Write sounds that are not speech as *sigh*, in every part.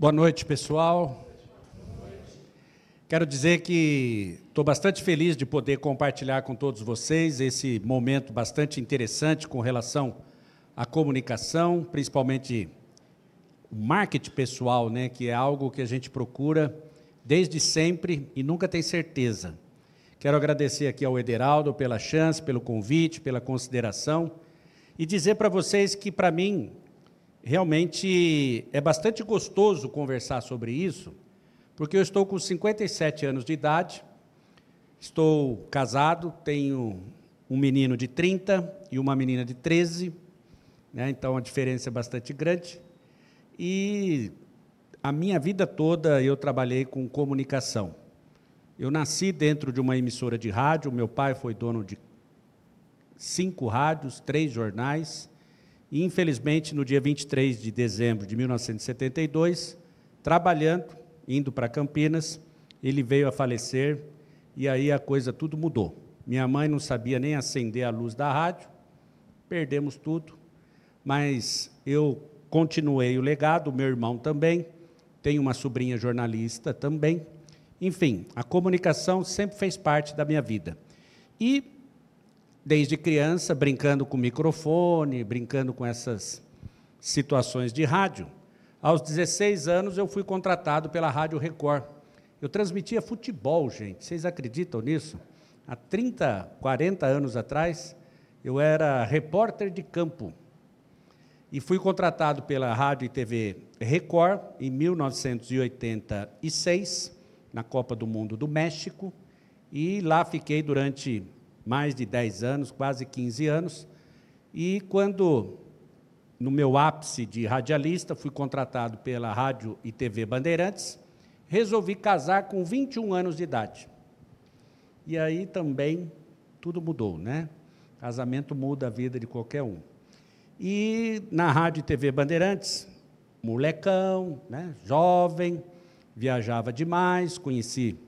Boa noite, pessoal. Quero dizer que estou bastante feliz de poder compartilhar com todos vocês esse momento bastante interessante com relação à comunicação, principalmente o marketing pessoal, né, que é algo que a gente procura desde sempre e nunca tem certeza. Quero agradecer aqui ao Ederaldo pela chance, pelo convite, pela consideração e dizer para vocês que, para mim, realmente é bastante gostoso conversar sobre isso, porque eu estou com 57 anos de idade, estou casado, tenho um menino de 30 e uma menina de 13, né? então a diferença é bastante grande. E a minha vida toda eu trabalhei com comunicação. Eu nasci dentro de uma emissora de rádio, meu pai foi dono de cinco rádios, três jornais, e, infelizmente, no dia 23 de dezembro de 1972, trabalhando, indo para Campinas, ele veio a falecer e aí a coisa tudo mudou. Minha mãe não sabia nem acender a luz da rádio, perdemos tudo, mas eu continuei o legado, meu irmão também, tenho uma sobrinha jornalista também. Enfim, a comunicação sempre fez parte da minha vida. E desde criança, brincando com microfone, brincando com essas situações de rádio. Aos 16 anos, eu fui contratado pela Rádio Record. Eu transmitia futebol, gente. Vocês acreditam nisso? Há 30, 40 anos atrás, eu era repórter de campo. E fui contratado pela Rádio e TV Record em 1986, na Copa do Mundo do México. E lá fiquei durante mais de 10 anos, quase 15 anos. E quando, no meu ápice de radialista, fui contratado pela Rádio e TV Bandeirantes, resolvi casar com 21 anos de idade. E aí também tudo mudou, né? Casamento muda a vida de qualquer um. E na Rádio e TV Bandeirantes, molecão, né? jovem, viajava demais, conheci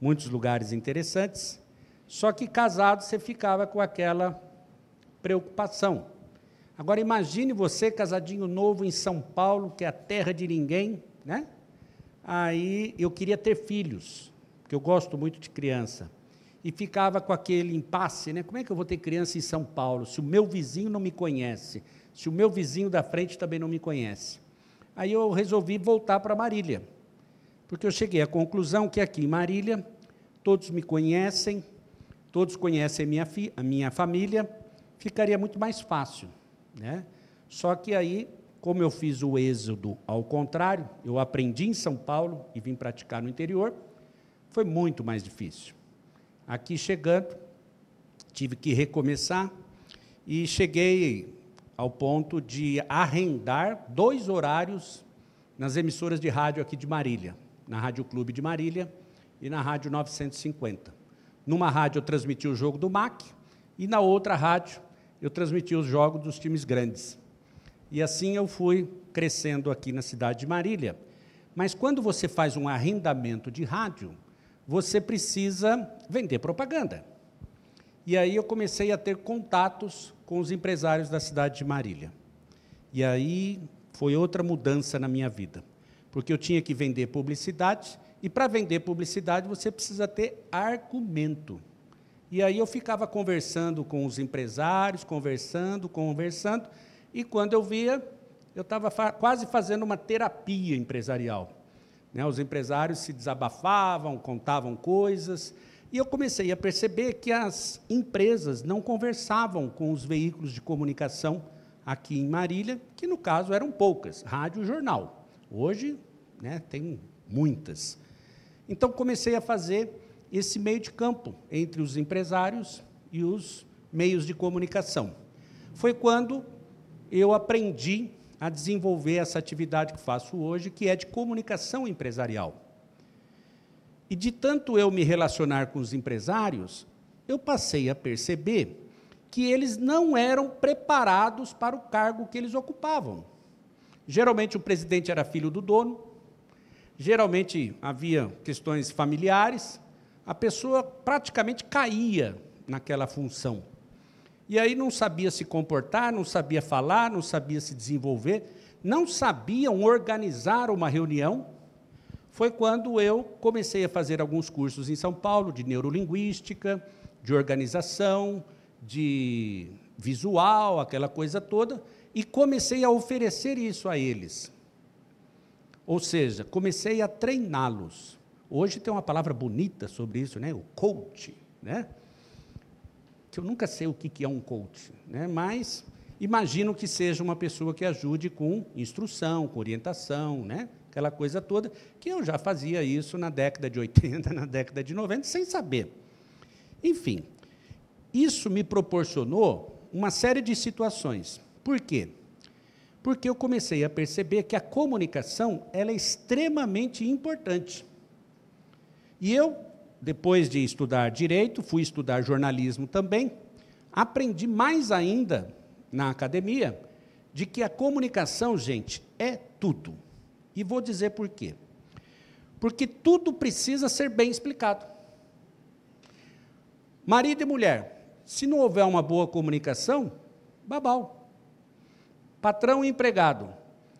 muitos lugares interessantes. Só que casado você ficava com aquela preocupação. Agora imagine você casadinho novo em São Paulo, que é a terra de ninguém, né? Aí eu queria ter filhos, porque eu gosto muito de criança. E ficava com aquele impasse, né? Como é que eu vou ter criança em São Paulo se o meu vizinho não me conhece? Se o meu vizinho da frente também não me conhece? Aí eu resolvi voltar para Marília. Porque eu cheguei à conclusão que aqui em Marília todos me conhecem, todos conhecem minha, a minha família, ficaria muito mais fácil. Né? Só que aí, como eu fiz o êxodo ao contrário, eu aprendi em São Paulo e vim praticar no interior, foi muito mais difícil. Aqui chegando, tive que recomeçar e cheguei ao ponto de arrendar dois horários nas emissoras de rádio aqui de Marília, na Rádio Clube de Marília e na Rádio 950. Numa rádio eu transmitia o jogo do MAC e na outra rádio eu transmitia os jogos dos times grandes. E assim eu fui crescendo aqui na cidade de Marília. Mas quando você faz um arrendamento de rádio, você precisa vender propaganda. E aí eu comecei a ter contatos com os empresários da cidade de Marília. E aí foi outra mudança na minha vida, porque eu tinha que vender publicidade e para vender publicidade você precisa ter argumento. E aí eu ficava conversando com os empresários, conversando, conversando, e quando eu via, eu estava fa quase fazendo uma terapia empresarial. Né? Os empresários se desabafavam, contavam coisas, e eu comecei a perceber que as empresas não conversavam com os veículos de comunicação aqui em Marília, que no caso eram poucas, rádio e jornal. Hoje né, tem muitas. Então comecei a fazer esse meio de campo entre os empresários e os meios de comunicação. Foi quando eu aprendi a desenvolver essa atividade que faço hoje, que é de comunicação empresarial. E de tanto eu me relacionar com os empresários, eu passei a perceber que eles não eram preparados para o cargo que eles ocupavam. Geralmente o presidente era filho do dono, geralmente havia questões familiares, a pessoa praticamente caía naquela função. E aí não sabia se comportar, não sabia falar, não sabia se desenvolver, não sabiam organizar uma reunião, foi quando eu comecei a fazer alguns cursos em São Paulo de neurolinguística, de organização, de visual, aquela coisa toda, e comecei a oferecer isso a eles. Ou seja, comecei a treiná-los. Hoje tem uma palavra bonita sobre isso, né? O coach, né? Que eu nunca sei o que é um coach, né? Mas imagino que seja uma pessoa que ajude com instrução, com orientação, né? Aquela coisa toda, que eu já fazia isso na década de 80, *laughs* na década de 90, sem saber. Enfim, isso me proporcionou uma série de situações. Por quê? Porque eu comecei a perceber que a comunicação ela é extremamente importante. E eu, depois de estudar direito, fui estudar jornalismo também, aprendi mais ainda na academia de que a comunicação, gente, é tudo. E vou dizer por quê. Porque tudo precisa ser bem explicado. Marido e mulher, se não houver uma boa comunicação, babau. Patrão e empregado,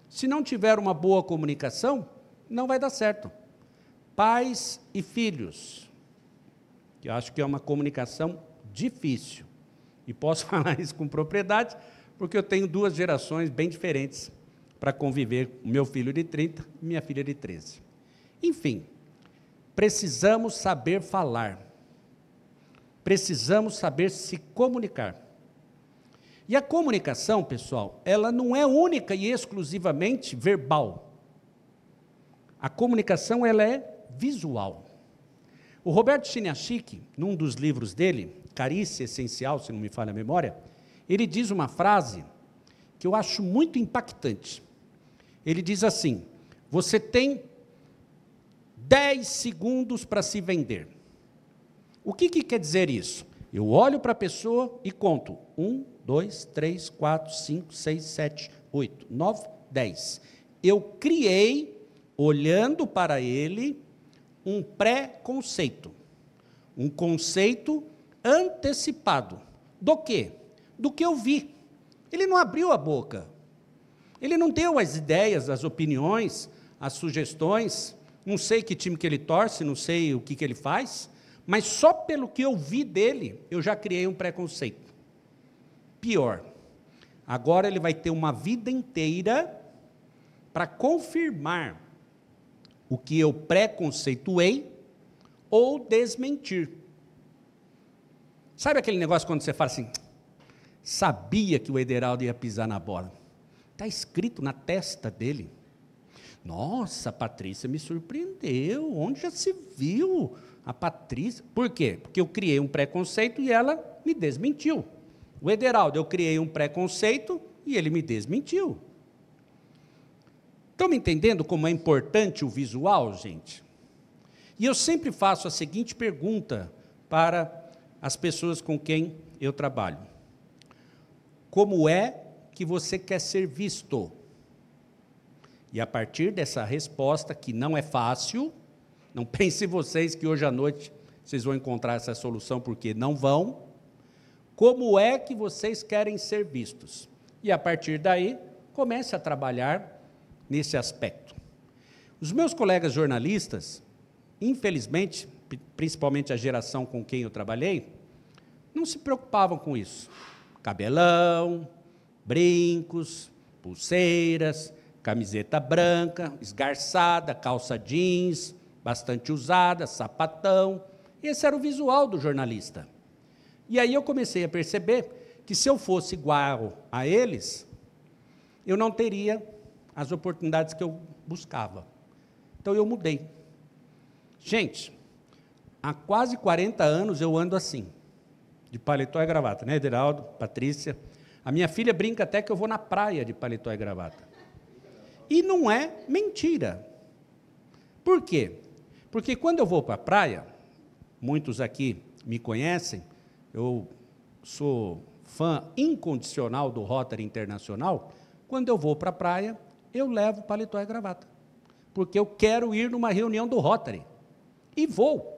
se não tiver uma boa comunicação, não vai dar certo pais e filhos, que eu acho que é uma comunicação difícil. E posso *laughs* falar isso com propriedade, porque eu tenho duas gerações bem diferentes para conviver, meu filho de 30 e minha filha de 13. Enfim, precisamos saber falar. Precisamos saber se comunicar. E a comunicação, pessoal, ela não é única e exclusivamente verbal. A comunicação ela é visual. O Roberto Chiniachik, num dos livros dele, Carícia Essencial, se não me falha a memória, ele diz uma frase que eu acho muito impactante. Ele diz assim: Você tem 10 segundos para se vender. O que, que quer dizer isso? Eu olho para a pessoa e conto: 1, 2, 3, 4, 5, 6, 7, 8, 9, 10. Eu criei, olhando para ele, um pré-conceito, um conceito antecipado. Do quê? Do que eu vi. Ele não abriu a boca. Ele não deu as ideias, as opiniões, as sugestões. Não sei que time que ele torce, não sei o que, que ele faz, mas só pelo que eu vi dele, eu já criei um preconceito. Pior, agora ele vai ter uma vida inteira para confirmar o que eu preconceituei ou desmentir. Sabe aquele negócio quando você fala assim, sabia que o Ederaldo ia pisar na bola? Está escrito na testa dele. Nossa, a Patrícia me surpreendeu. Onde já se viu a Patrícia? Por quê? Porque eu criei um preconceito e ela me desmentiu. O Ederaldo, eu criei um preconceito e ele me desmentiu. Estão me entendendo como é importante o visual, gente? E eu sempre faço a seguinte pergunta para as pessoas com quem eu trabalho: Como é que você quer ser visto? E a partir dessa resposta, que não é fácil, não *laughs* pense vocês que hoje à noite vocês vão encontrar essa solução, porque não vão. Como é que vocês querem ser vistos? E a partir daí, comece a trabalhar nesse aspecto. Os meus colegas jornalistas, infelizmente, principalmente a geração com quem eu trabalhei, não se preocupavam com isso. Cabelão, brincos, pulseiras, camiseta branca, esgarçada, calça jeans, bastante usada, sapatão. Esse era o visual do jornalista. E aí eu comecei a perceber que se eu fosse igual a eles, eu não teria as oportunidades que eu buscava. Então eu mudei. Gente, há quase 40 anos eu ando assim, de paletó e gravata, né, Ederaldo, Patrícia? A minha filha brinca até que eu vou na praia de paletó e gravata. E não é mentira. Por quê? Porque quando eu vou para a praia, muitos aqui me conhecem, eu sou fã incondicional do Rotary Internacional. Quando eu vou para a praia, eu levo paletó e gravata. Porque eu quero ir numa reunião do Rotary. E vou.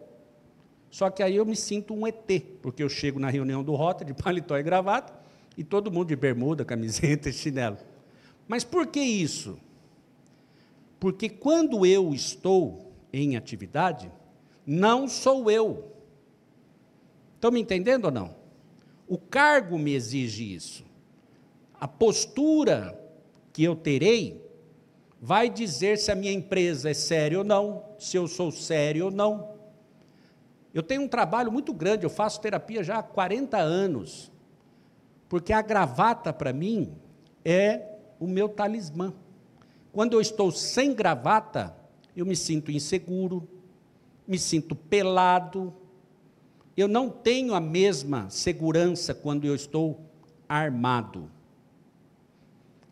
Só que aí eu me sinto um ET, porque eu chego na reunião do Rotary de *laughs* paletó e gravata e todo mundo de bermuda, camiseta e chinelo. Mas por que isso? Porque quando eu estou em atividade, não sou eu. Estão me entendendo ou não? O cargo me exige isso. A postura que eu terei vai dizer se a minha empresa é séria ou não, se eu sou sério ou não. Eu tenho um trabalho muito grande, eu faço terapia já há 40 anos, porque a gravata para mim é o meu talismã. Quando eu estou sem gravata, eu me sinto inseguro, me sinto pelado, eu não tenho a mesma segurança quando eu estou armado.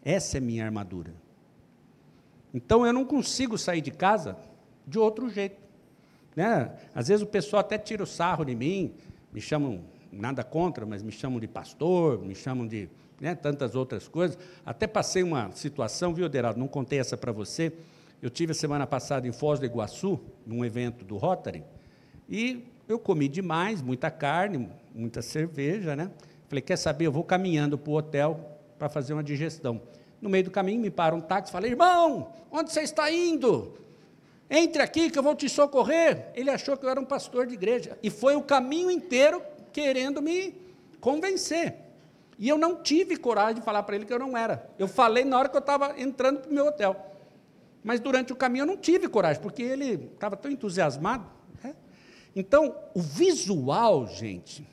Essa é minha armadura. Então eu não consigo sair de casa de outro jeito. Né? Às vezes o pessoal até tira o sarro de mim, me chamam, nada contra, mas me chamam de pastor, me chamam de né, tantas outras coisas. Até passei uma situação, viu, Deraldo? Não contei essa para você. Eu tive a semana passada em Foz do Iguaçu, num evento do Rotary, e eu comi demais, muita carne, muita cerveja, né? Falei, quer saber? Eu vou caminhando para o hotel para fazer uma digestão. No meio do caminho me para um táxi, falei, irmão, onde você está indo? Entre aqui que eu vou te socorrer. Ele achou que eu era um pastor de igreja. E foi o caminho inteiro querendo me convencer. E eu não tive coragem de falar para ele que eu não era. Eu falei na hora que eu estava entrando para o meu hotel. Mas durante o caminho eu não tive coragem, porque ele estava tão entusiasmado. Então, o visual, gente,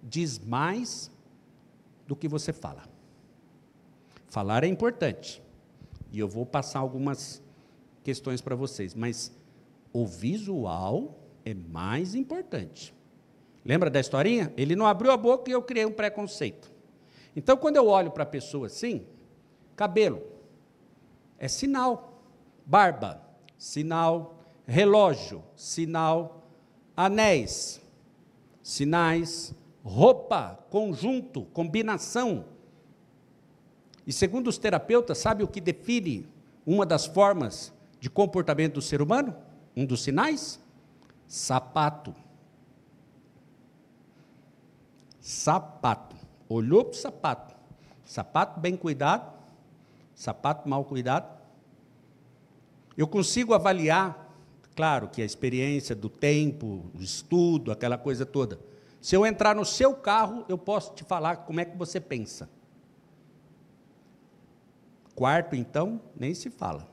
diz mais do que você fala. Falar é importante. E eu vou passar algumas questões para vocês, mas o visual é mais importante. Lembra da historinha? Ele não abriu a boca e eu criei um preconceito. Então, quando eu olho para a pessoa assim, cabelo é sinal, barba, sinal, relógio, sinal, anéis, sinais, roupa, conjunto, combinação. E segundo os terapeutas, sabe o que define uma das formas de comportamento do ser humano? Um dos sinais? Sapato. Sapato. Olhou para o sapato. Sapato bem cuidado, sapato mal cuidado. Eu consigo avaliar, claro que a experiência do tempo, o estudo, aquela coisa toda. Se eu entrar no seu carro, eu posso te falar como é que você pensa. Quarto, então, nem se fala.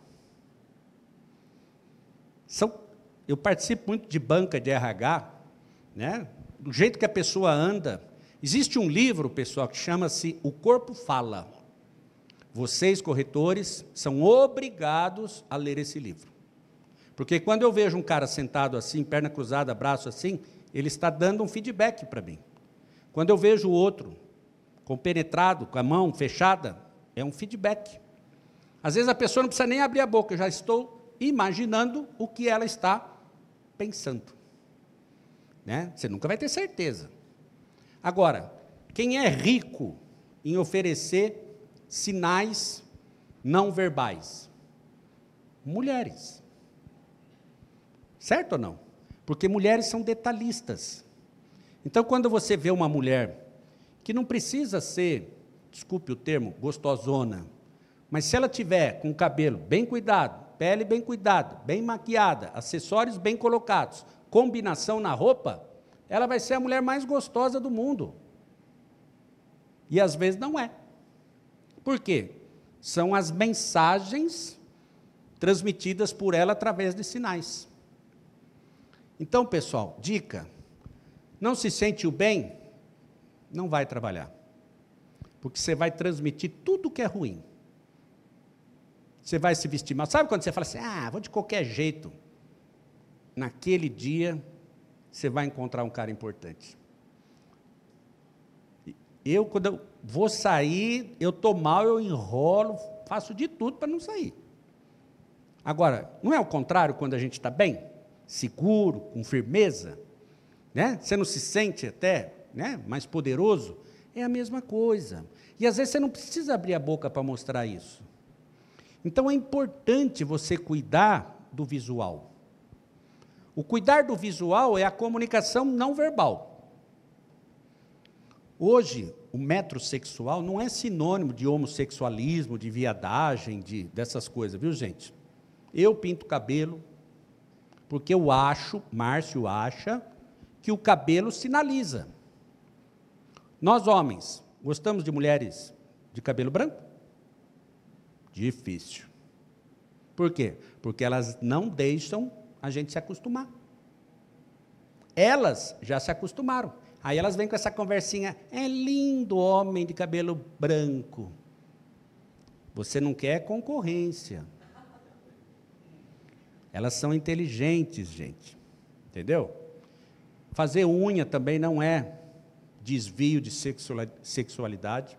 São, eu participo muito de banca de RH, né? do jeito que a pessoa anda, Existe um livro, pessoal, que chama-se O Corpo Fala. Vocês, corretores, são obrigados a ler esse livro. Porque quando eu vejo um cara sentado assim, perna cruzada, braço assim, ele está dando um feedback para mim. Quando eu vejo o outro compenetrado, com a mão fechada, é um feedback. Às vezes a pessoa não precisa nem abrir a boca, eu já estou imaginando o que ela está pensando. Né? Você nunca vai ter certeza. Agora, quem é rico em oferecer sinais não verbais? Mulheres. Certo ou não? Porque mulheres são detalhistas. Então, quando você vê uma mulher que não precisa ser, desculpe o termo, gostosona, mas se ela tiver com o cabelo bem cuidado, pele bem cuidada, bem maquiada, acessórios bem colocados, combinação na roupa, ela vai ser a mulher mais gostosa do mundo. E às vezes não é. Por quê? São as mensagens transmitidas por ela através de sinais. Então, pessoal, dica: não se sente o bem, não vai trabalhar. Porque você vai transmitir tudo que é ruim. Você vai se vestir mal. Sabe quando você fala assim, ah, vou de qualquer jeito? Naquele dia, você vai encontrar um cara importante. Eu, quando eu vou sair, eu estou mal, eu enrolo, faço de tudo para não sair. Agora, não é o contrário quando a gente está bem? Seguro, com firmeza? Né? Você não se sente até né, mais poderoso? É a mesma coisa. E às vezes você não precisa abrir a boca para mostrar isso. Então é importante você cuidar do visual. O cuidar do visual é a comunicação não verbal. Hoje, o metrosexual não é sinônimo de homossexualismo, de viadagem, de, dessas coisas, viu, gente? Eu pinto cabelo porque eu acho, Márcio acha, que o cabelo sinaliza. Nós, homens, gostamos de mulheres de cabelo branco? Difícil. Por quê? Porque elas não deixam a gente se acostumar. Elas já se acostumaram. Aí elas vêm com essa conversinha, é lindo homem de cabelo branco. Você não quer concorrência. Elas são inteligentes, gente. Entendeu? Fazer unha também não é desvio de sexualidade.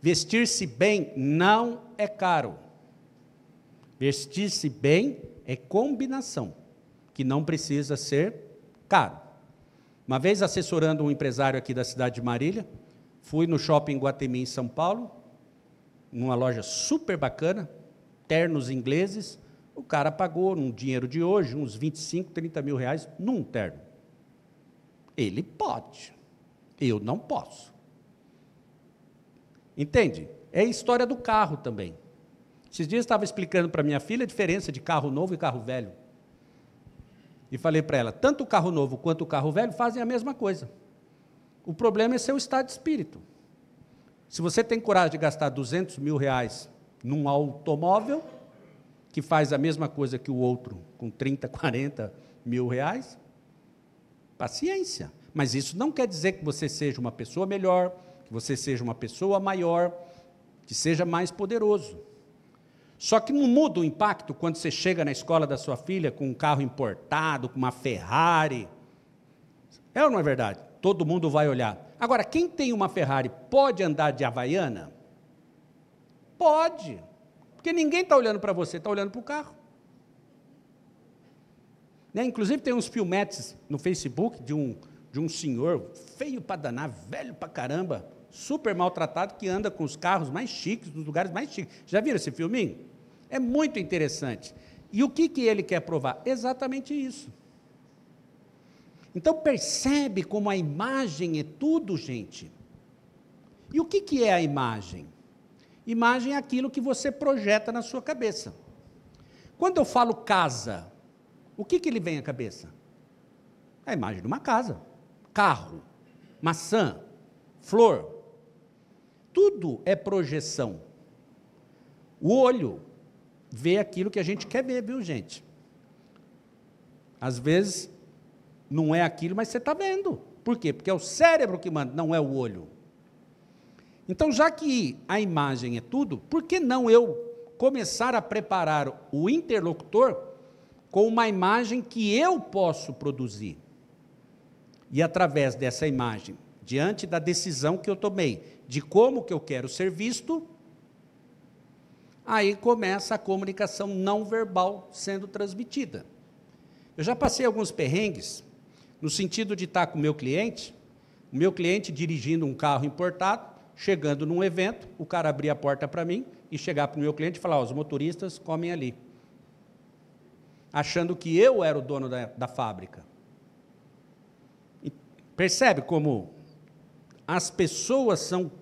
Vestir-se bem não é caro. Vestir-se bem é combinação, que não precisa ser caro. Uma vez assessorando um empresário aqui da cidade de Marília, fui no shopping Guatemi, em São Paulo, numa loja super bacana, ternos ingleses, o cara pagou, num dinheiro de hoje, uns 25, 30 mil reais num terno. Ele pode, eu não posso. Entende? É a história do carro também. Esses dias eu estava explicando para minha filha a diferença de carro novo e carro velho. E falei para ela: tanto o carro novo quanto o carro velho fazem a mesma coisa. O problema é seu estado de espírito. Se você tem coragem de gastar 200 mil reais num automóvel, que faz a mesma coisa que o outro com 30, 40 mil reais, paciência. Mas isso não quer dizer que você seja uma pessoa melhor, que você seja uma pessoa maior, que seja mais poderoso. Só que não muda o impacto quando você chega na escola da sua filha com um carro importado, com uma Ferrari. É ou não é verdade? Todo mundo vai olhar. Agora, quem tem uma Ferrari pode andar de Havaiana? Pode. Porque ninguém está olhando para você, está olhando para o carro. Né? Inclusive tem uns filmetes no Facebook de um, de um senhor feio para danar, velho para caramba, super maltratado, que anda com os carros mais chiques, nos lugares mais chiques. Já viram esse filminho? É muito interessante. E o que, que ele quer provar? Exatamente isso. Então percebe como a imagem é tudo, gente. E o que, que é a imagem? Imagem é aquilo que você projeta na sua cabeça. Quando eu falo casa, o que, que ele vem à cabeça? A imagem de uma casa, carro, maçã, flor. Tudo é projeção. O olho vê aquilo que a gente quer ver, viu, gente? Às vezes não é aquilo, mas você está vendo. Por quê? Porque é o cérebro que manda, não é o olho. Então, já que a imagem é tudo, por que não eu começar a preparar o interlocutor com uma imagem que eu posso produzir? E através dessa imagem, diante da decisão que eu tomei, de como que eu quero ser visto, aí começa a comunicação não verbal sendo transmitida. Eu já passei alguns perrengues, no sentido de estar com o meu cliente, o meu cliente dirigindo um carro importado, chegando num evento, o cara abrir a porta para mim e chegar para o meu cliente e falar: os motoristas comem ali. Achando que eu era o dono da, da fábrica. E percebe como as pessoas são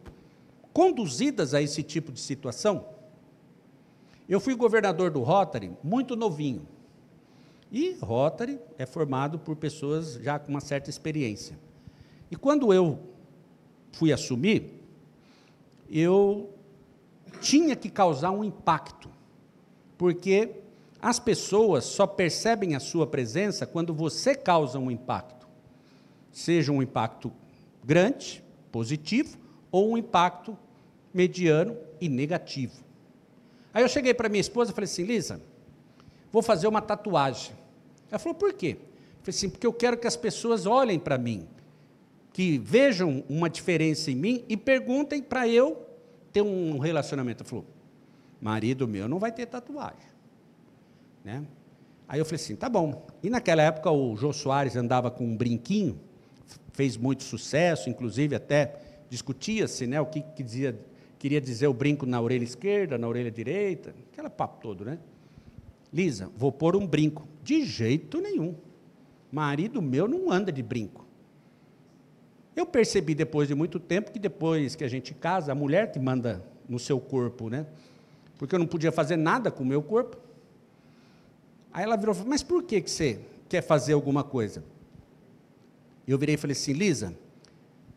conduzidas a esse tipo de situação? Eu fui governador do Rotary muito novinho. E Rotary é formado por pessoas já com uma certa experiência. E quando eu fui assumir, eu tinha que causar um impacto, porque as pessoas só percebem a sua presença quando você causa um impacto, seja um impacto grande, positivo, ou um impacto mediano e negativo. Aí eu cheguei para minha esposa e falei assim, Lisa, vou fazer uma tatuagem. Ela falou, por quê? Eu falei assim, porque eu quero que as pessoas olhem para mim, que vejam uma diferença em mim e perguntem para eu ter um relacionamento. Ela falou, marido meu não vai ter tatuagem. Né? Aí eu falei assim, tá bom. E naquela época o Jô Soares andava com um brinquinho, fez muito sucesso, inclusive até discutia-se né, o que, que dizia queria dizer o brinco na orelha esquerda, na orelha direita, aquele papo todo, né? Lisa, vou pôr um brinco. De jeito nenhum. Marido meu não anda de brinco. Eu percebi depois de muito tempo que depois que a gente casa, a mulher que manda no seu corpo, né? Porque eu não podia fazer nada com o meu corpo. Aí ela virou e falou: Mas por que, que você quer fazer alguma coisa? Eu virei e falei assim: Lisa,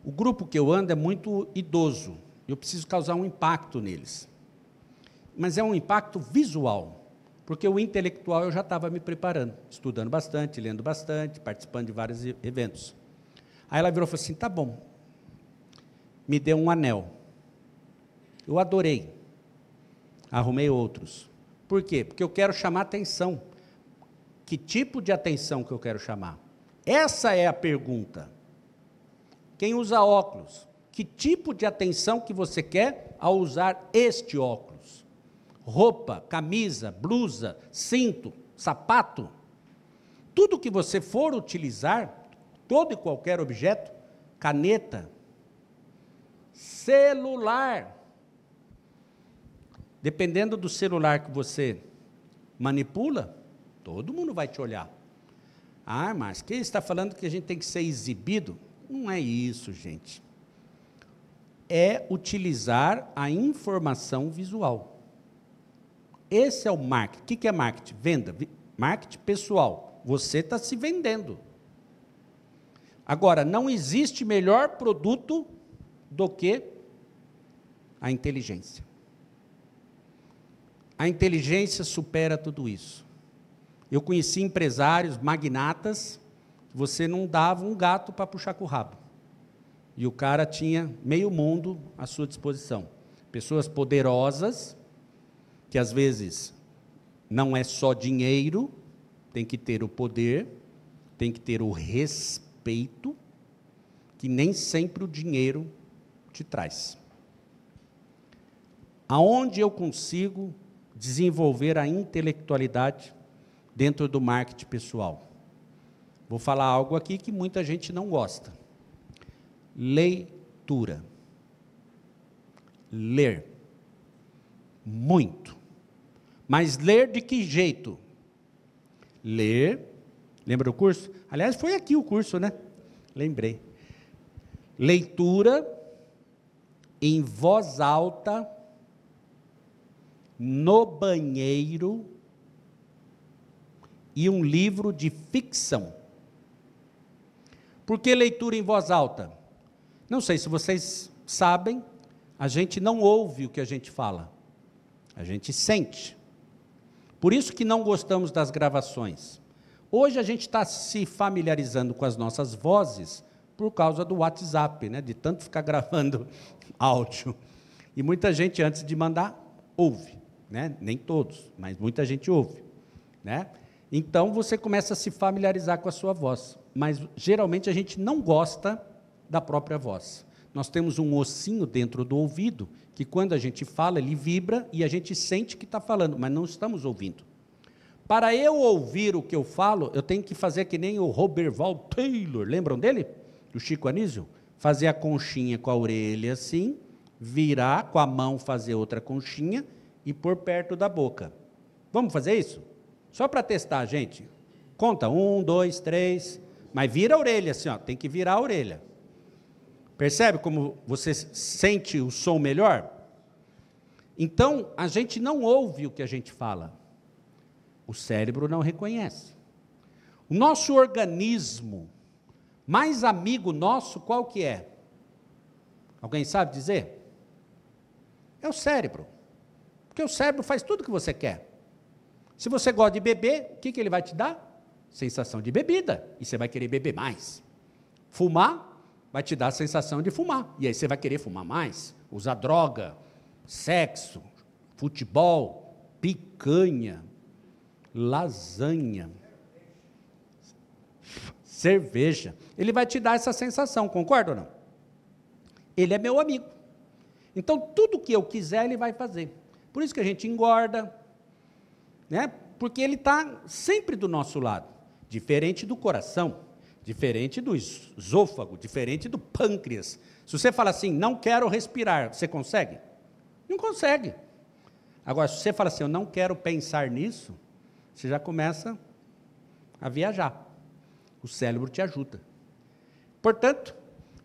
o grupo que eu ando é muito idoso. Eu preciso causar um impacto neles. Mas é um impacto visual, porque o intelectual eu já estava me preparando, estudando bastante, lendo bastante, participando de vários eventos. Aí ela virou e falou assim: tá bom, me deu um anel. Eu adorei. Arrumei outros. Por quê? Porque eu quero chamar atenção. Que tipo de atenção que eu quero chamar? Essa é a pergunta. Quem usa óculos, que tipo de atenção que você quer ao usar este óculos? Roupa, camisa, blusa, cinto, sapato. Tudo que você for utilizar, todo e qualquer objeto, caneta, celular. Dependendo do celular que você manipula, todo mundo vai te olhar. Ah, mas quem está falando que a gente tem que ser exibido? Não é isso, gente. É utilizar a informação visual. Esse é o marketing. O que é marketing? Venda. Marketing pessoal. Você está se vendendo. Agora, não existe melhor produto do que a inteligência. A inteligência supera tudo isso. Eu conheci empresários, magnatas, você não dava um gato para puxar com o rabo. E o cara tinha meio mundo à sua disposição. Pessoas poderosas, que às vezes não é só dinheiro, tem que ter o poder, tem que ter o respeito, que nem sempre o dinheiro te traz. Aonde eu consigo desenvolver a intelectualidade dentro do marketing pessoal? Vou falar algo aqui que muita gente não gosta. Leitura. Ler. Muito. Mas ler de que jeito? Ler. Lembra do curso? Aliás, foi aqui o curso, né? Lembrei. Leitura em voz alta, no banheiro, e um livro de ficção. Por que leitura em voz alta? Não sei se vocês sabem, a gente não ouve o que a gente fala, a gente sente. Por isso que não gostamos das gravações. Hoje a gente está se familiarizando com as nossas vozes por causa do WhatsApp, né? de tanto ficar *laughs* gravando áudio. E muita gente, antes de mandar, ouve. Né? Nem todos, mas muita gente ouve. Né? Então você começa a se familiarizar com a sua voz. Mas geralmente a gente não gosta da própria voz. Nós temos um ossinho dentro do ouvido que, quando a gente fala, ele vibra e a gente sente que está falando, mas não estamos ouvindo. Para eu ouvir o que eu falo, eu tenho que fazer que nem o Roberval Taylor, lembram dele? Do Chico Anísio? Fazer a conchinha com a orelha assim, virar com a mão, fazer outra conchinha e pôr perto da boca. Vamos fazer isso? Só para testar, gente. Conta, um, dois, três. Mas vira a orelha assim, ó, tem que virar a orelha. Percebe como você sente o som melhor? Então, a gente não ouve o que a gente fala. O cérebro não reconhece. O nosso organismo mais amigo nosso, qual que é? Alguém sabe dizer? É o cérebro. Porque o cérebro faz tudo o que você quer. Se você gosta de beber, o que, que ele vai te dar? Sensação de bebida. E você vai querer beber mais. Fumar vai te dar a sensação de fumar. E aí você vai querer fumar mais. Usar droga, sexo, futebol, picanha, lasanha cerveja. Ele vai te dar essa sensação, concorda ou não? Ele é meu amigo. Então, tudo que eu quiser, ele vai fazer. Por isso que a gente engorda, né? porque ele está sempre do nosso lado. Diferente do coração, diferente do esôfago, diferente do pâncreas. Se você fala assim, não quero respirar, você consegue? Não consegue. Agora, se você fala assim, eu não quero pensar nisso, você já começa a viajar. O cérebro te ajuda. Portanto,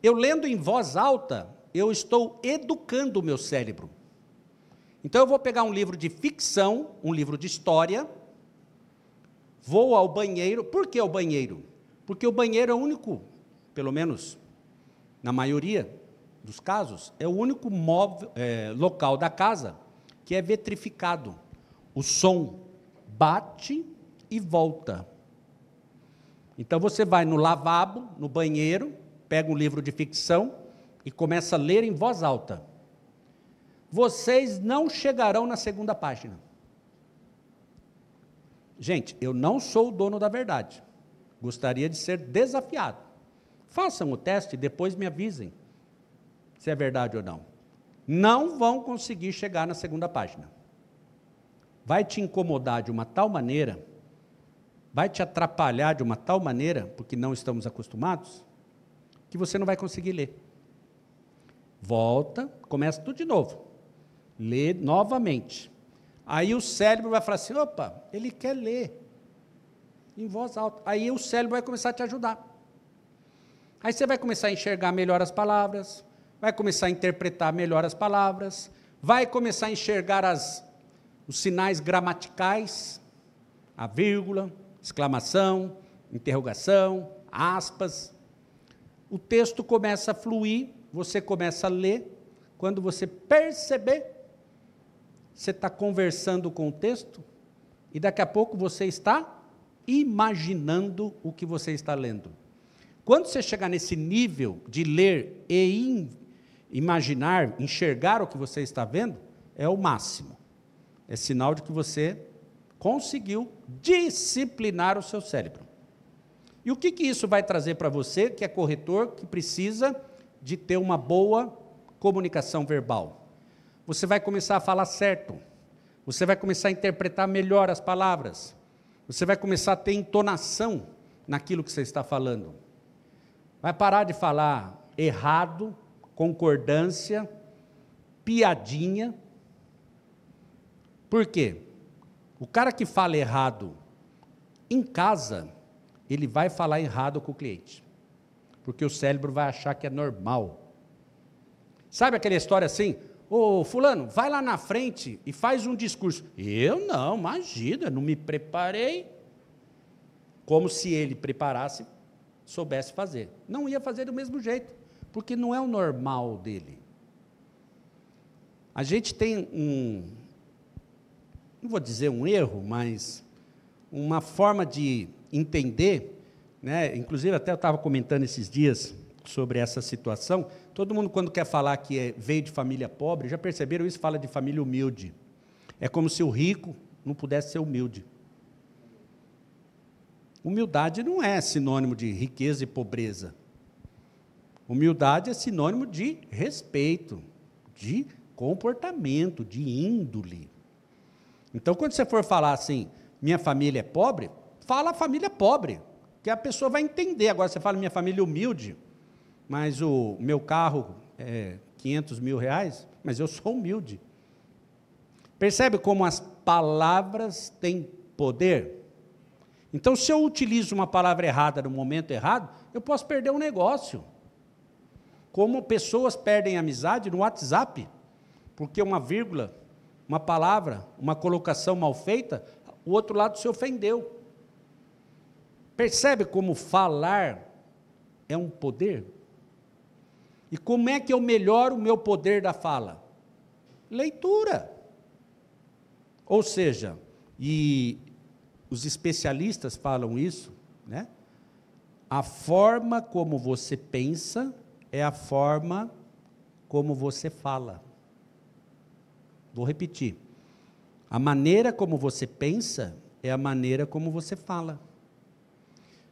Eu lendo em voz alta, eu estou educando o meu cérebro. Então eu vou pegar um livro de ficção, um livro de história, vou ao banheiro. Por que ao banheiro? Porque o banheiro é o único, pelo menos na maioria dos casos, é o único móvel, é, local da casa que é vetrificado. O som bate e volta. Então você vai no lavabo, no banheiro, pega um livro de ficção e começa a ler em voz alta. Vocês não chegarão na segunda página. Gente, eu não sou o dono da verdade. Gostaria de ser desafiado. Façam o teste e depois me avisem se é verdade ou não. Não vão conseguir chegar na segunda página. Vai te incomodar de uma tal maneira vai te atrapalhar de uma tal maneira, porque não estamos acostumados, que você não vai conseguir ler. Volta, começa tudo de novo. Lê novamente. Aí o cérebro vai falar assim: opa, ele quer ler. Em voz alta. Aí o cérebro vai começar a te ajudar. Aí você vai começar a enxergar melhor as palavras, vai começar a interpretar melhor as palavras, vai começar a enxergar as, os sinais gramaticais, a vírgula, exclamação, interrogação, aspas. O texto começa a fluir, você começa a ler. Quando você perceber, você está conversando com o texto e daqui a pouco você está imaginando o que você está lendo. Quando você chegar nesse nível de ler e imaginar, enxergar o que você está vendo, é o máximo. É sinal de que você conseguiu disciplinar o seu cérebro. E o que, que isso vai trazer para você, que é corretor, que precisa de ter uma boa comunicação verbal? Você vai começar a falar certo, você vai começar a interpretar melhor as palavras, você vai começar a ter entonação naquilo que você está falando. Vai parar de falar errado, concordância, piadinha. Por quê? O cara que fala errado em casa, ele vai falar errado com o cliente, porque o cérebro vai achar que é normal. Sabe aquela história assim? Ô, Fulano, vai lá na frente e faz um discurso. Eu não, imagina, não me preparei. Como se ele preparasse, soubesse fazer. Não ia fazer do mesmo jeito, porque não é o normal dele. A gente tem um, não vou dizer um erro, mas uma forma de entender, né? inclusive até eu estava comentando esses dias sobre essa situação, todo mundo quando quer falar que é, veio de família pobre, já perceberam isso? Fala de família humilde. É como se o rico não pudesse ser humilde. Humildade não é sinônimo de riqueza e pobreza. Humildade é sinônimo de respeito, de comportamento, de índole. Então, quando você for falar assim, minha família é pobre, fala família pobre, que a pessoa vai entender. Agora, você fala minha família humilde, mas o meu carro é 500 mil reais, mas eu sou humilde. Percebe como as palavras têm poder? Então, se eu utilizo uma palavra errada no momento errado, eu posso perder um negócio. Como pessoas perdem amizade no WhatsApp, porque uma vírgula uma palavra, uma colocação mal feita, o outro lado se ofendeu. Percebe como falar é um poder? E como é que eu melhoro o meu poder da fala? Leitura. Ou seja, e os especialistas falam isso, né? A forma como você pensa é a forma como você fala. Vou repetir. A maneira como você pensa é a maneira como você fala.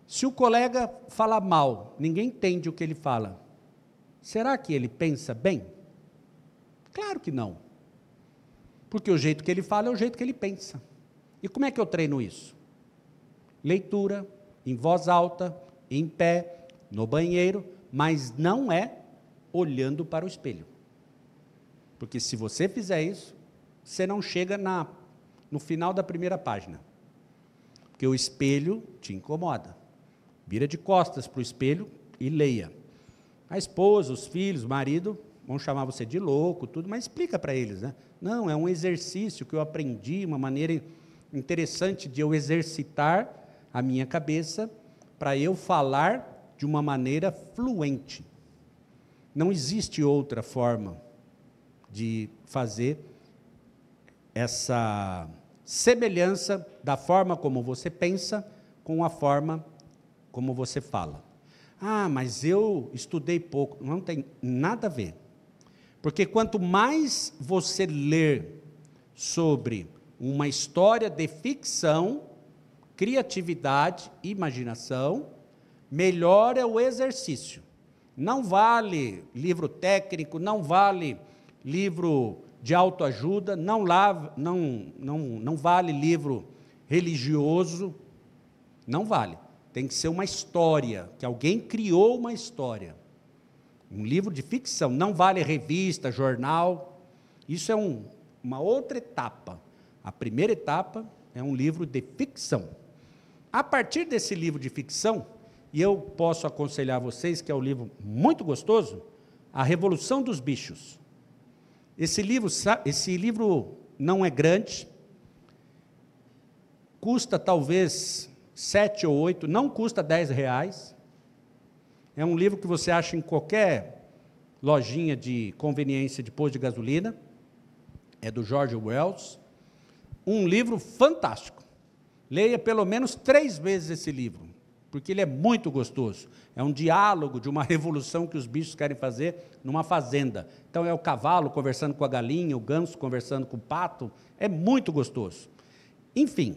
Se o colega fala mal, ninguém entende o que ele fala. Será que ele pensa bem? Claro que não. Porque o jeito que ele fala é o jeito que ele pensa. E como é que eu treino isso? Leitura, em voz alta, em pé, no banheiro, mas não é olhando para o espelho. Porque se você fizer isso, você não chega na, no final da primeira página. Porque o espelho te incomoda. Vira de costas para o espelho e leia. A esposa, os filhos, o marido vão chamar você de louco, tudo, mas explica para eles, né? Não, é um exercício que eu aprendi, uma maneira interessante de eu exercitar a minha cabeça para eu falar de uma maneira fluente. Não existe outra forma de fazer essa semelhança da forma como você pensa com a forma como você fala. Ah, mas eu estudei pouco. Não tem nada a ver. Porque quanto mais você ler sobre uma história de ficção, criatividade, imaginação, melhor é o exercício. Não vale livro técnico, não vale livro de autoajuda, não, lava, não, não, não vale livro religioso, não vale. Tem que ser uma história, que alguém criou uma história. Um livro de ficção, não vale revista, jornal. Isso é um, uma outra etapa. A primeira etapa é um livro de ficção. A partir desse livro de ficção, e eu posso aconselhar vocês que é um livro muito gostoso, A Revolução dos Bichos. Esse livro, esse livro não é grande, custa talvez sete ou oito, não custa dez reais. É um livro que você acha em qualquer lojinha de conveniência de posto de gasolina. É do George Wells. Um livro fantástico. Leia pelo menos três vezes esse livro, porque ele é muito gostoso. É um diálogo de uma revolução que os bichos querem fazer numa fazenda. Então é o cavalo conversando com a galinha, o ganso conversando com o pato. É muito gostoso. Enfim,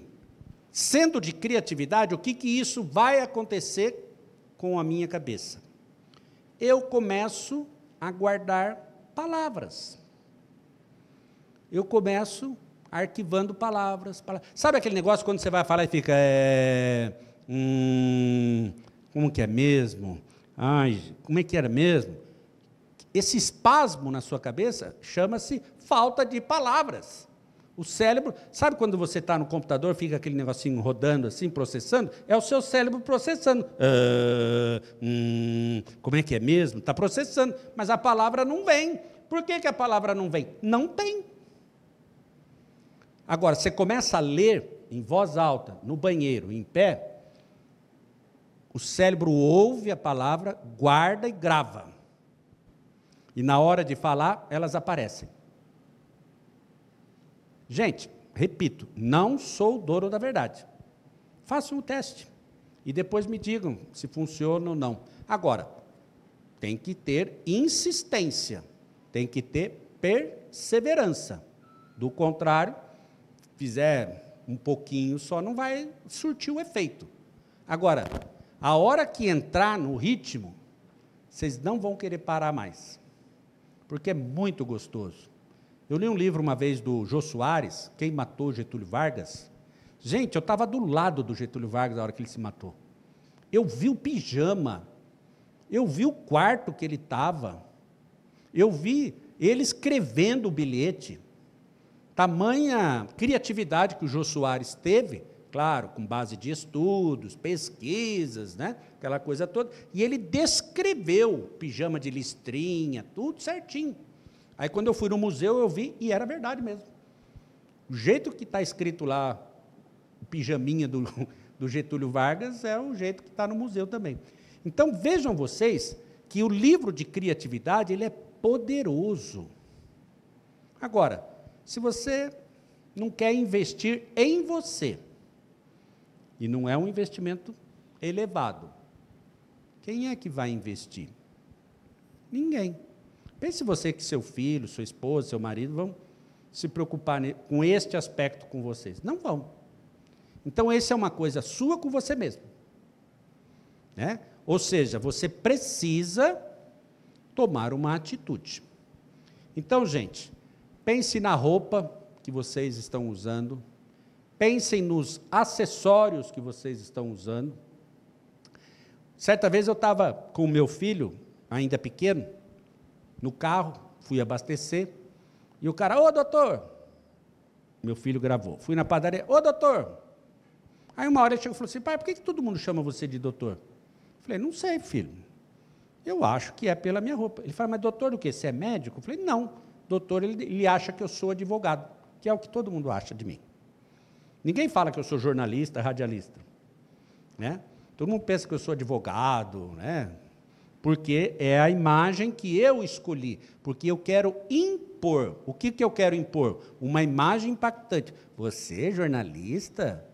sendo de criatividade, o que, que isso vai acontecer com a minha cabeça. Eu começo a guardar palavras. Eu começo arquivando palavras, palavras. Sabe aquele negócio quando você vai falar e fica. É, hum, como que é mesmo? Ai, como é que era mesmo? Esse espasmo na sua cabeça chama-se falta de palavras. O cérebro, sabe quando você está no computador, fica aquele negocinho rodando assim, processando? É o seu cérebro processando. Ah, hum, como é que é mesmo? Está processando, mas a palavra não vem. Por que, que a palavra não vem? Não tem. Agora, você começa a ler em voz alta, no banheiro, em pé, o cérebro ouve a palavra, guarda e grava. E na hora de falar, elas aparecem. Gente, repito, não sou o dono da verdade. Façam o teste e depois me digam se funciona ou não. Agora, tem que ter insistência, tem que ter perseverança. Do contrário, fizer um pouquinho só, não vai surtir o efeito. Agora, a hora que entrar no ritmo, vocês não vão querer parar mais, porque é muito gostoso. Eu li um livro uma vez do Jô Soares, Quem Matou Getúlio Vargas. Gente, eu estava do lado do Getúlio Vargas na hora que ele se matou. Eu vi o pijama, eu vi o quarto que ele estava, eu vi ele escrevendo o bilhete. Tamanha criatividade que o Jô Soares teve, claro, com base de estudos, pesquisas, né? aquela coisa toda, e ele descreveu pijama de listrinha, tudo certinho. Aí quando eu fui no museu, eu vi e era verdade mesmo. O jeito que está escrito lá, pijaminha do, do Getúlio Vargas, é o jeito que está no museu também. Então vejam vocês que o livro de criatividade ele é poderoso. Agora, se você não quer investir em você, e não é um investimento elevado, quem é que vai investir? Ninguém. Pense você que seu filho, sua esposa, seu marido vão se preocupar com este aspecto com vocês. Não vão. Então, essa é uma coisa sua com você mesmo. Né? Ou seja, você precisa tomar uma atitude. Então, gente, pense na roupa que vocês estão usando, pensem nos acessórios que vocês estão usando. Certa vez eu estava com o meu filho, ainda pequeno, no carro, fui abastecer, e o cara, ô doutor, meu filho gravou, fui na padaria, ô doutor. Aí uma hora ele chegou e falou assim, pai, por que, que todo mundo chama você de doutor? Eu falei, não sei, filho. Eu acho que é pela minha roupa. Ele fala, mas doutor, o quê? Você é médico? Eu falei, não. Doutor, ele, ele acha que eu sou advogado, que é o que todo mundo acha de mim. Ninguém fala que eu sou jornalista, radialista. Né? Todo mundo pensa que eu sou advogado, né? porque é a imagem que eu escolhi, porque eu quero impor. O que, que eu quero impor? Uma imagem impactante. Você, jornalista,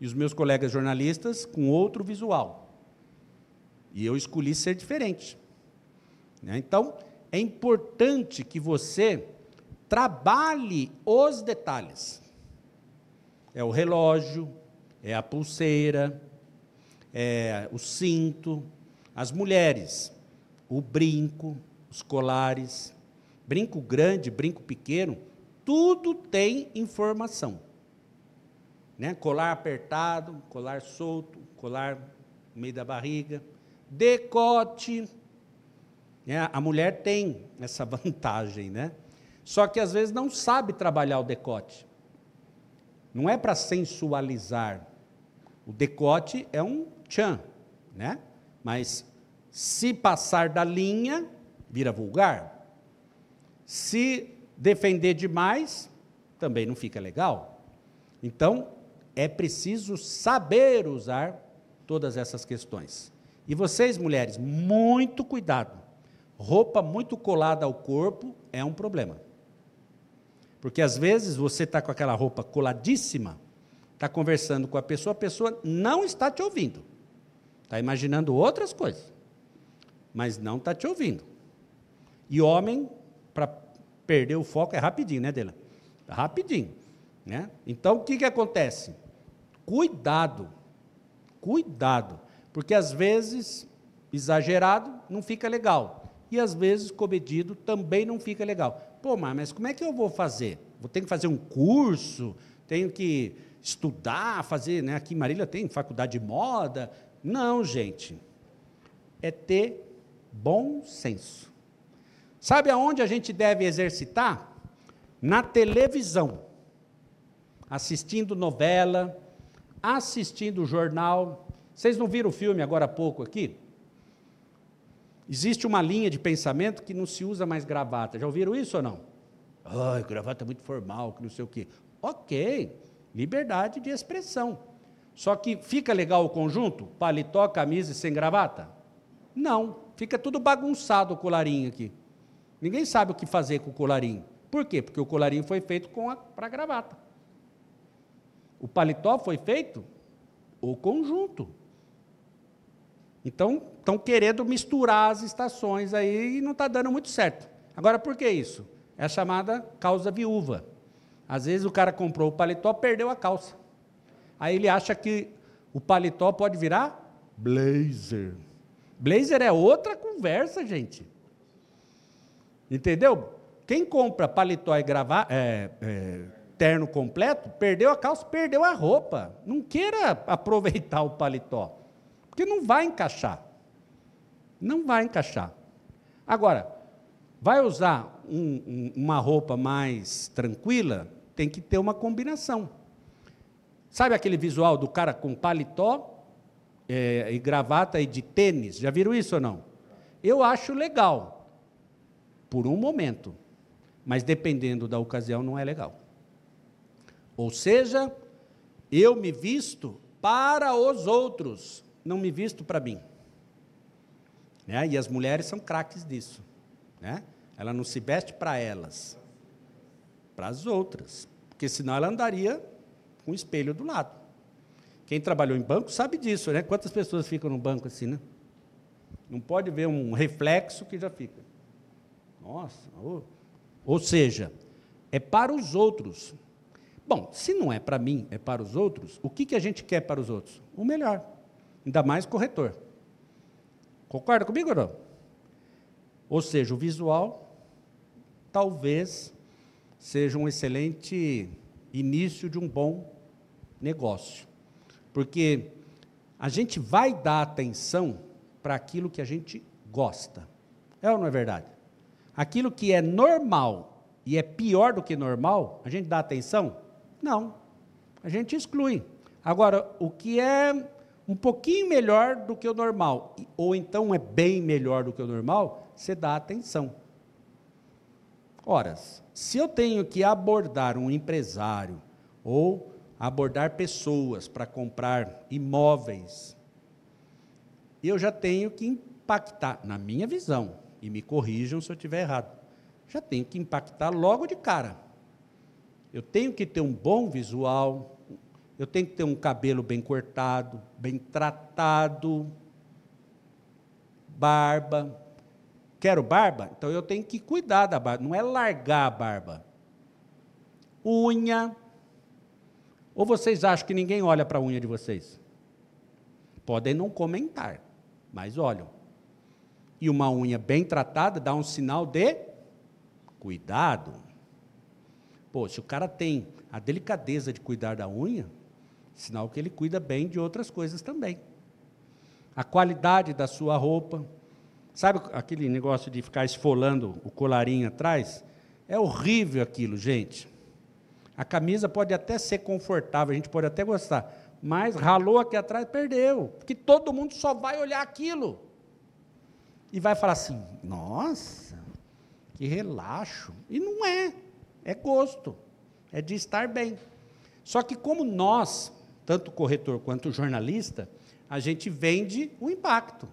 e os meus colegas jornalistas com outro visual. E eu escolhi ser diferente. Né? Então, é importante que você trabalhe os detalhes. É o relógio, é a pulseira, é o cinto, as mulheres, o brinco, os colares, brinco grande, brinco pequeno, tudo tem informação. Né? Colar apertado, colar solto, colar no meio da barriga, decote. Né? A mulher tem essa *laughs* vantagem, né? Só que às vezes não sabe trabalhar o decote. Não é para sensualizar. O decote é um tchan, né? Mas se passar da linha, vira vulgar. Se defender demais, também não fica legal. Então, é preciso saber usar todas essas questões. E vocês, mulheres, muito cuidado. Roupa muito colada ao corpo é um problema. Porque às vezes você está com aquela roupa coladíssima, está conversando com a pessoa, a pessoa não está te ouvindo. Está imaginando outras coisas, mas não está te ouvindo. E homem, para perder o foco, é rapidinho, né, Dela? Rapidinho. Né? Então, o que, que acontece? Cuidado, cuidado, porque às vezes, exagerado, não fica legal. E às vezes, comedido, também não fica legal. Pô, mas como é que eu vou fazer? Vou ter que fazer um curso, tenho que estudar, fazer, né? Aqui em Marília tem faculdade de moda, não, gente. É ter bom senso. Sabe aonde a gente deve exercitar? Na televisão. Assistindo novela, assistindo jornal. Vocês não viram o filme agora há pouco aqui? Existe uma linha de pensamento que não se usa mais gravata. Já ouviram isso ou não? Ai, gravata é muito formal, que não sei o quê. Ok, liberdade de expressão. Só que fica legal o conjunto? Paletó, camisa e sem gravata? Não, fica tudo bagunçado o colarinho aqui. Ninguém sabe o que fazer com o colarinho. Por quê? Porque o colarinho foi feito para gravata. O paletó foi feito o conjunto. Então, estão querendo misturar as estações aí e não está dando muito certo. Agora, por que isso? É a chamada causa viúva. Às vezes o cara comprou o paletó, perdeu a calça. Aí ele acha que o paletó pode virar blazer. Blazer é outra conversa, gente. Entendeu? Quem compra paletó e gravar, é, é, terno completo, perdeu a calça, perdeu a roupa. Não queira aproveitar o paletó, porque não vai encaixar. Não vai encaixar. Agora, vai usar um, um, uma roupa mais tranquila, tem que ter uma combinação. Sabe aquele visual do cara com paletó é, e gravata e de tênis? Já viram isso ou não? Eu acho legal, por um momento, mas dependendo da ocasião não é legal. Ou seja, eu me visto para os outros, não me visto para mim. Né? E as mulheres são craques disso. Né? Ela não se veste para elas, para as outras, porque senão ela andaria com um espelho do lado. Quem trabalhou em banco sabe disso, né? Quantas pessoas ficam no banco assim, né? Não pode ver um reflexo que já fica. Nossa, ou, ou seja, é para os outros. Bom, se não é para mim, é para os outros, o que, que a gente quer para os outros? O melhor. Ainda mais corretor. Concorda comigo ou não? Ou seja, o visual talvez seja um excelente início de um bom negócio. Porque a gente vai dar atenção para aquilo que a gente gosta. É ou não é verdade? Aquilo que é normal e é pior do que normal, a gente dá atenção? Não. A gente exclui. Agora, o que é um pouquinho melhor do que o normal, ou então é bem melhor do que o normal, você dá atenção. Ora, se eu tenho que abordar um empresário ou abordar pessoas para comprar imóveis, eu já tenho que impactar, na minha visão, e me corrijam se eu estiver errado, já tenho que impactar logo de cara. Eu tenho que ter um bom visual, eu tenho que ter um cabelo bem cortado, bem tratado, barba. Quero barba? Então eu tenho que cuidar da barba, não é largar a barba. Unha. Ou vocês acham que ninguém olha para a unha de vocês? Podem não comentar, mas olham. E uma unha bem tratada dá um sinal de cuidado. Pô, se o cara tem a delicadeza de cuidar da unha, Sinal que ele cuida bem de outras coisas também. A qualidade da sua roupa. Sabe aquele negócio de ficar esfolando o colarinho atrás? É horrível aquilo, gente. A camisa pode até ser confortável, a gente pode até gostar, mas ralou aqui atrás, perdeu. Porque todo mundo só vai olhar aquilo. E vai falar assim: nossa, que relaxo. E não é. É gosto. É de estar bem. Só que como nós tanto o corretor quanto o jornalista, a gente vende o impacto.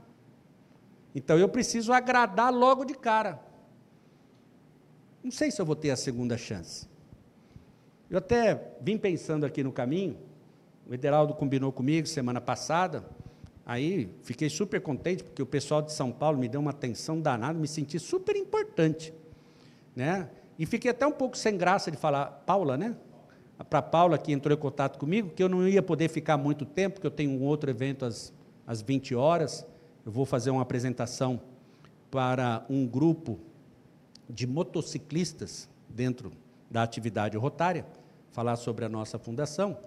Então eu preciso agradar logo de cara. Não sei se eu vou ter a segunda chance. Eu até vim pensando aqui no caminho, o Ederaldo combinou comigo semana passada, aí fiquei super contente, porque o pessoal de São Paulo me deu uma atenção danada, me senti super importante. Né? E fiquei até um pouco sem graça de falar, Paula, né? Para Paula, que entrou em contato comigo, que eu não ia poder ficar muito tempo, porque eu tenho um outro evento às, às 20 horas. Eu vou fazer uma apresentação para um grupo de motociclistas dentro da atividade rotária, falar sobre a nossa fundação.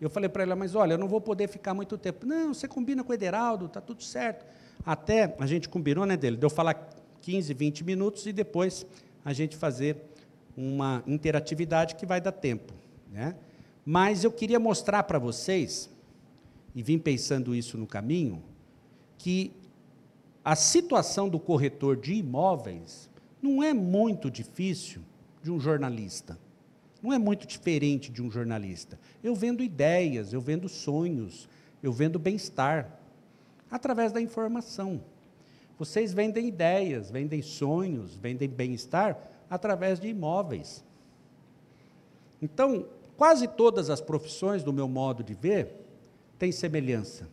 Eu falei para ela, mas olha, eu não vou poder ficar muito tempo. Não, você combina com o Ederaldo, está tudo certo. Até a gente combinou, né, dele, de eu falar 15, 20 minutos e depois a gente fazer uma interatividade que vai dar tempo. Né? Mas eu queria mostrar para vocês, e vim pensando isso no caminho, que a situação do corretor de imóveis não é muito difícil de um jornalista. Não é muito diferente de um jornalista. Eu vendo ideias, eu vendo sonhos, eu vendo bem-estar, através da informação. Vocês vendem ideias, vendem sonhos, vendem bem-estar através de imóveis. Então, Quase todas as profissões, do meu modo de ver, têm semelhança.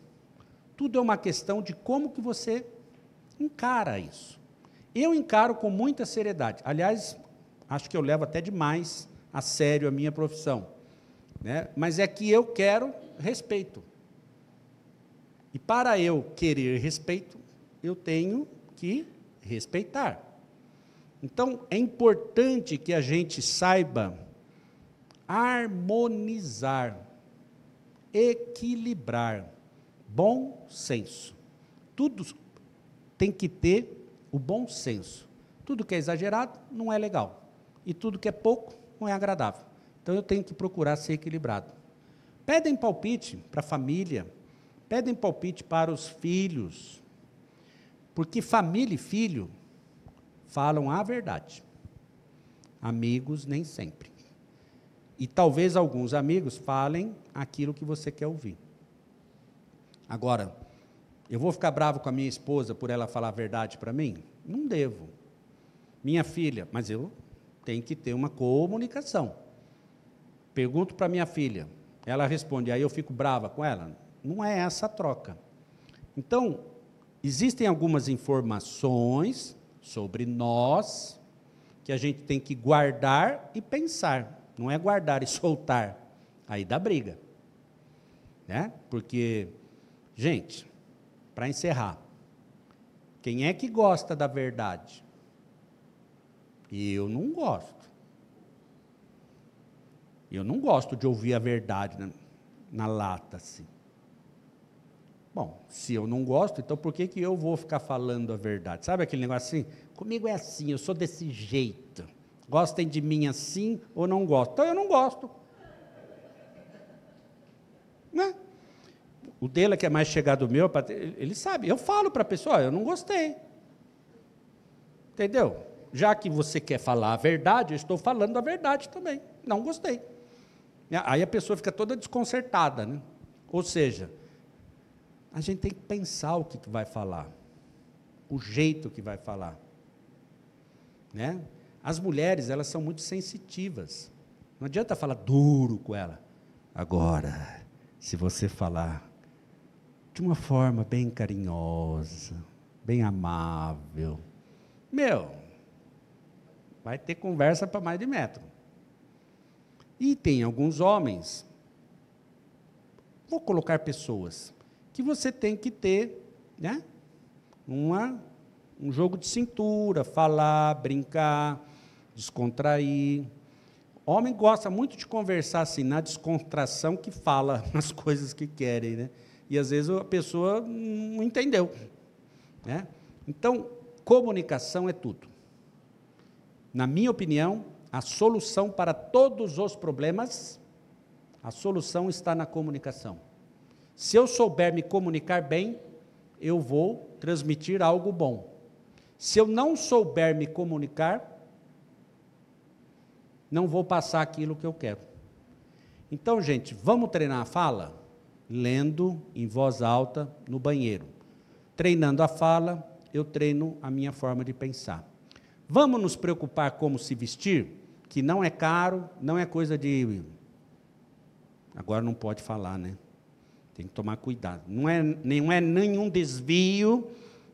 Tudo é uma questão de como que você encara isso. Eu encaro com muita seriedade. Aliás, acho que eu levo até demais a sério a minha profissão. Né? Mas é que eu quero respeito. E para eu querer respeito, eu tenho que respeitar. Então, é importante que a gente saiba harmonizar, equilibrar, bom senso. Tudo tem que ter o bom senso. Tudo que é exagerado não é legal. E tudo que é pouco não é agradável. Então eu tenho que procurar ser equilibrado. Pedem palpite para a família, pedem palpite para os filhos, porque família e filho falam a verdade. Amigos, nem sempre. E talvez alguns amigos falem aquilo que você quer ouvir. Agora, eu vou ficar bravo com a minha esposa por ela falar a verdade para mim? Não devo. Minha filha, mas eu tenho que ter uma comunicação. Pergunto para minha filha, ela responde, aí eu fico brava com ela? Não é essa a troca. Então, existem algumas informações sobre nós que a gente tem que guardar e pensar não é guardar e soltar. Aí dá briga. Né? Porque, gente, para encerrar, quem é que gosta da verdade? Eu não gosto. Eu não gosto de ouvir a verdade na, na lata assim. Bom, se eu não gosto, então por que, que eu vou ficar falando a verdade? Sabe aquele negócio assim? Comigo é assim, eu sou desse jeito. Gostem de mim assim ou não gostam? Então eu não gosto. Né? O dele, que é mais chegado meu, ele sabe. Eu falo para a pessoa: eu não gostei. Entendeu? Já que você quer falar a verdade, eu estou falando a verdade também. Não gostei. Aí a pessoa fica toda desconcertada. Né? Ou seja, a gente tem que pensar o que, vai falar, o jeito que vai falar. Né? As mulheres, elas são muito sensitivas. Não adianta falar duro com ela. Agora, se você falar de uma forma bem carinhosa, bem amável, meu, vai ter conversa para mais de metro. E tem alguns homens, vou colocar pessoas, que você tem que ter, né? Uma, um jogo de cintura, falar, brincar, descontrair. Homem gosta muito de conversar assim, na descontração que fala *laughs* as coisas que querem, né? E às vezes a pessoa não entendeu, né? Então, comunicação é tudo. Na minha opinião, a solução para todos os problemas, a solução está na comunicação. Se eu souber me comunicar bem, eu vou transmitir algo bom. Se eu não souber me comunicar, não vou passar aquilo que eu quero. Então, gente, vamos treinar a fala? Lendo em voz alta no banheiro. Treinando a fala, eu treino a minha forma de pensar. Vamos nos preocupar como se vestir, que não é caro, não é coisa de. Agora não pode falar, né? Tem que tomar cuidado. Não é, não é nenhum desvio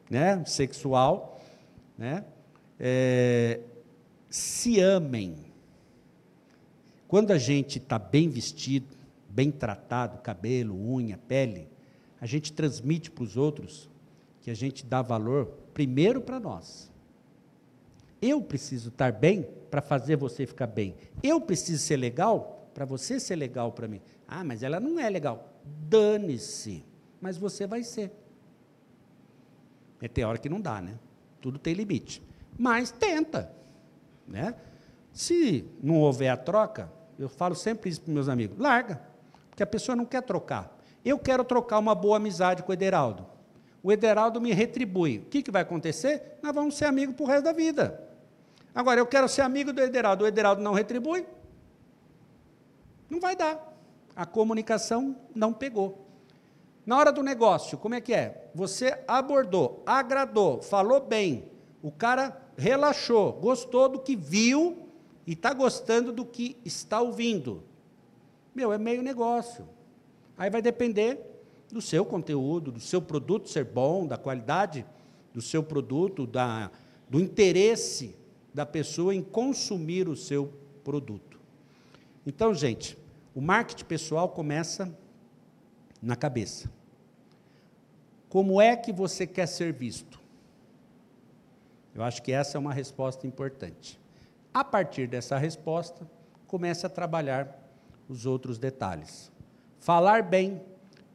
né, sexual. Né? É, se amem quando a gente está bem vestido, bem tratado, cabelo, unha, pele, a gente transmite para os outros que a gente dá valor primeiro para nós. Eu preciso estar bem para fazer você ficar bem. Eu preciso ser legal para você ser legal para mim. Ah, mas ela não é legal. Dane-se. Mas você vai ser. É tem hora que não dá, né? Tudo tem limite. Mas tenta, né? Se não houver a troca, eu falo sempre isso para meus amigos: larga, porque a pessoa não quer trocar. Eu quero trocar uma boa amizade com o Ederaldo. O Ederaldo me retribui. O que, que vai acontecer? Nós vamos ser amigos para o resto da vida. Agora, eu quero ser amigo do Ederaldo. O Ederaldo não retribui? Não vai dar. A comunicação não pegou. Na hora do negócio, como é que é? Você abordou, agradou, falou bem, o cara relaxou, gostou do que viu, e está gostando do que está ouvindo. Meu, é meio negócio. Aí vai depender do seu conteúdo, do seu produto ser bom, da qualidade do seu produto, da, do interesse da pessoa em consumir o seu produto. Então, gente, o marketing pessoal começa na cabeça. Como é que você quer ser visto? Eu acho que essa é uma resposta importante. A partir dessa resposta, comece a trabalhar os outros detalhes. Falar bem,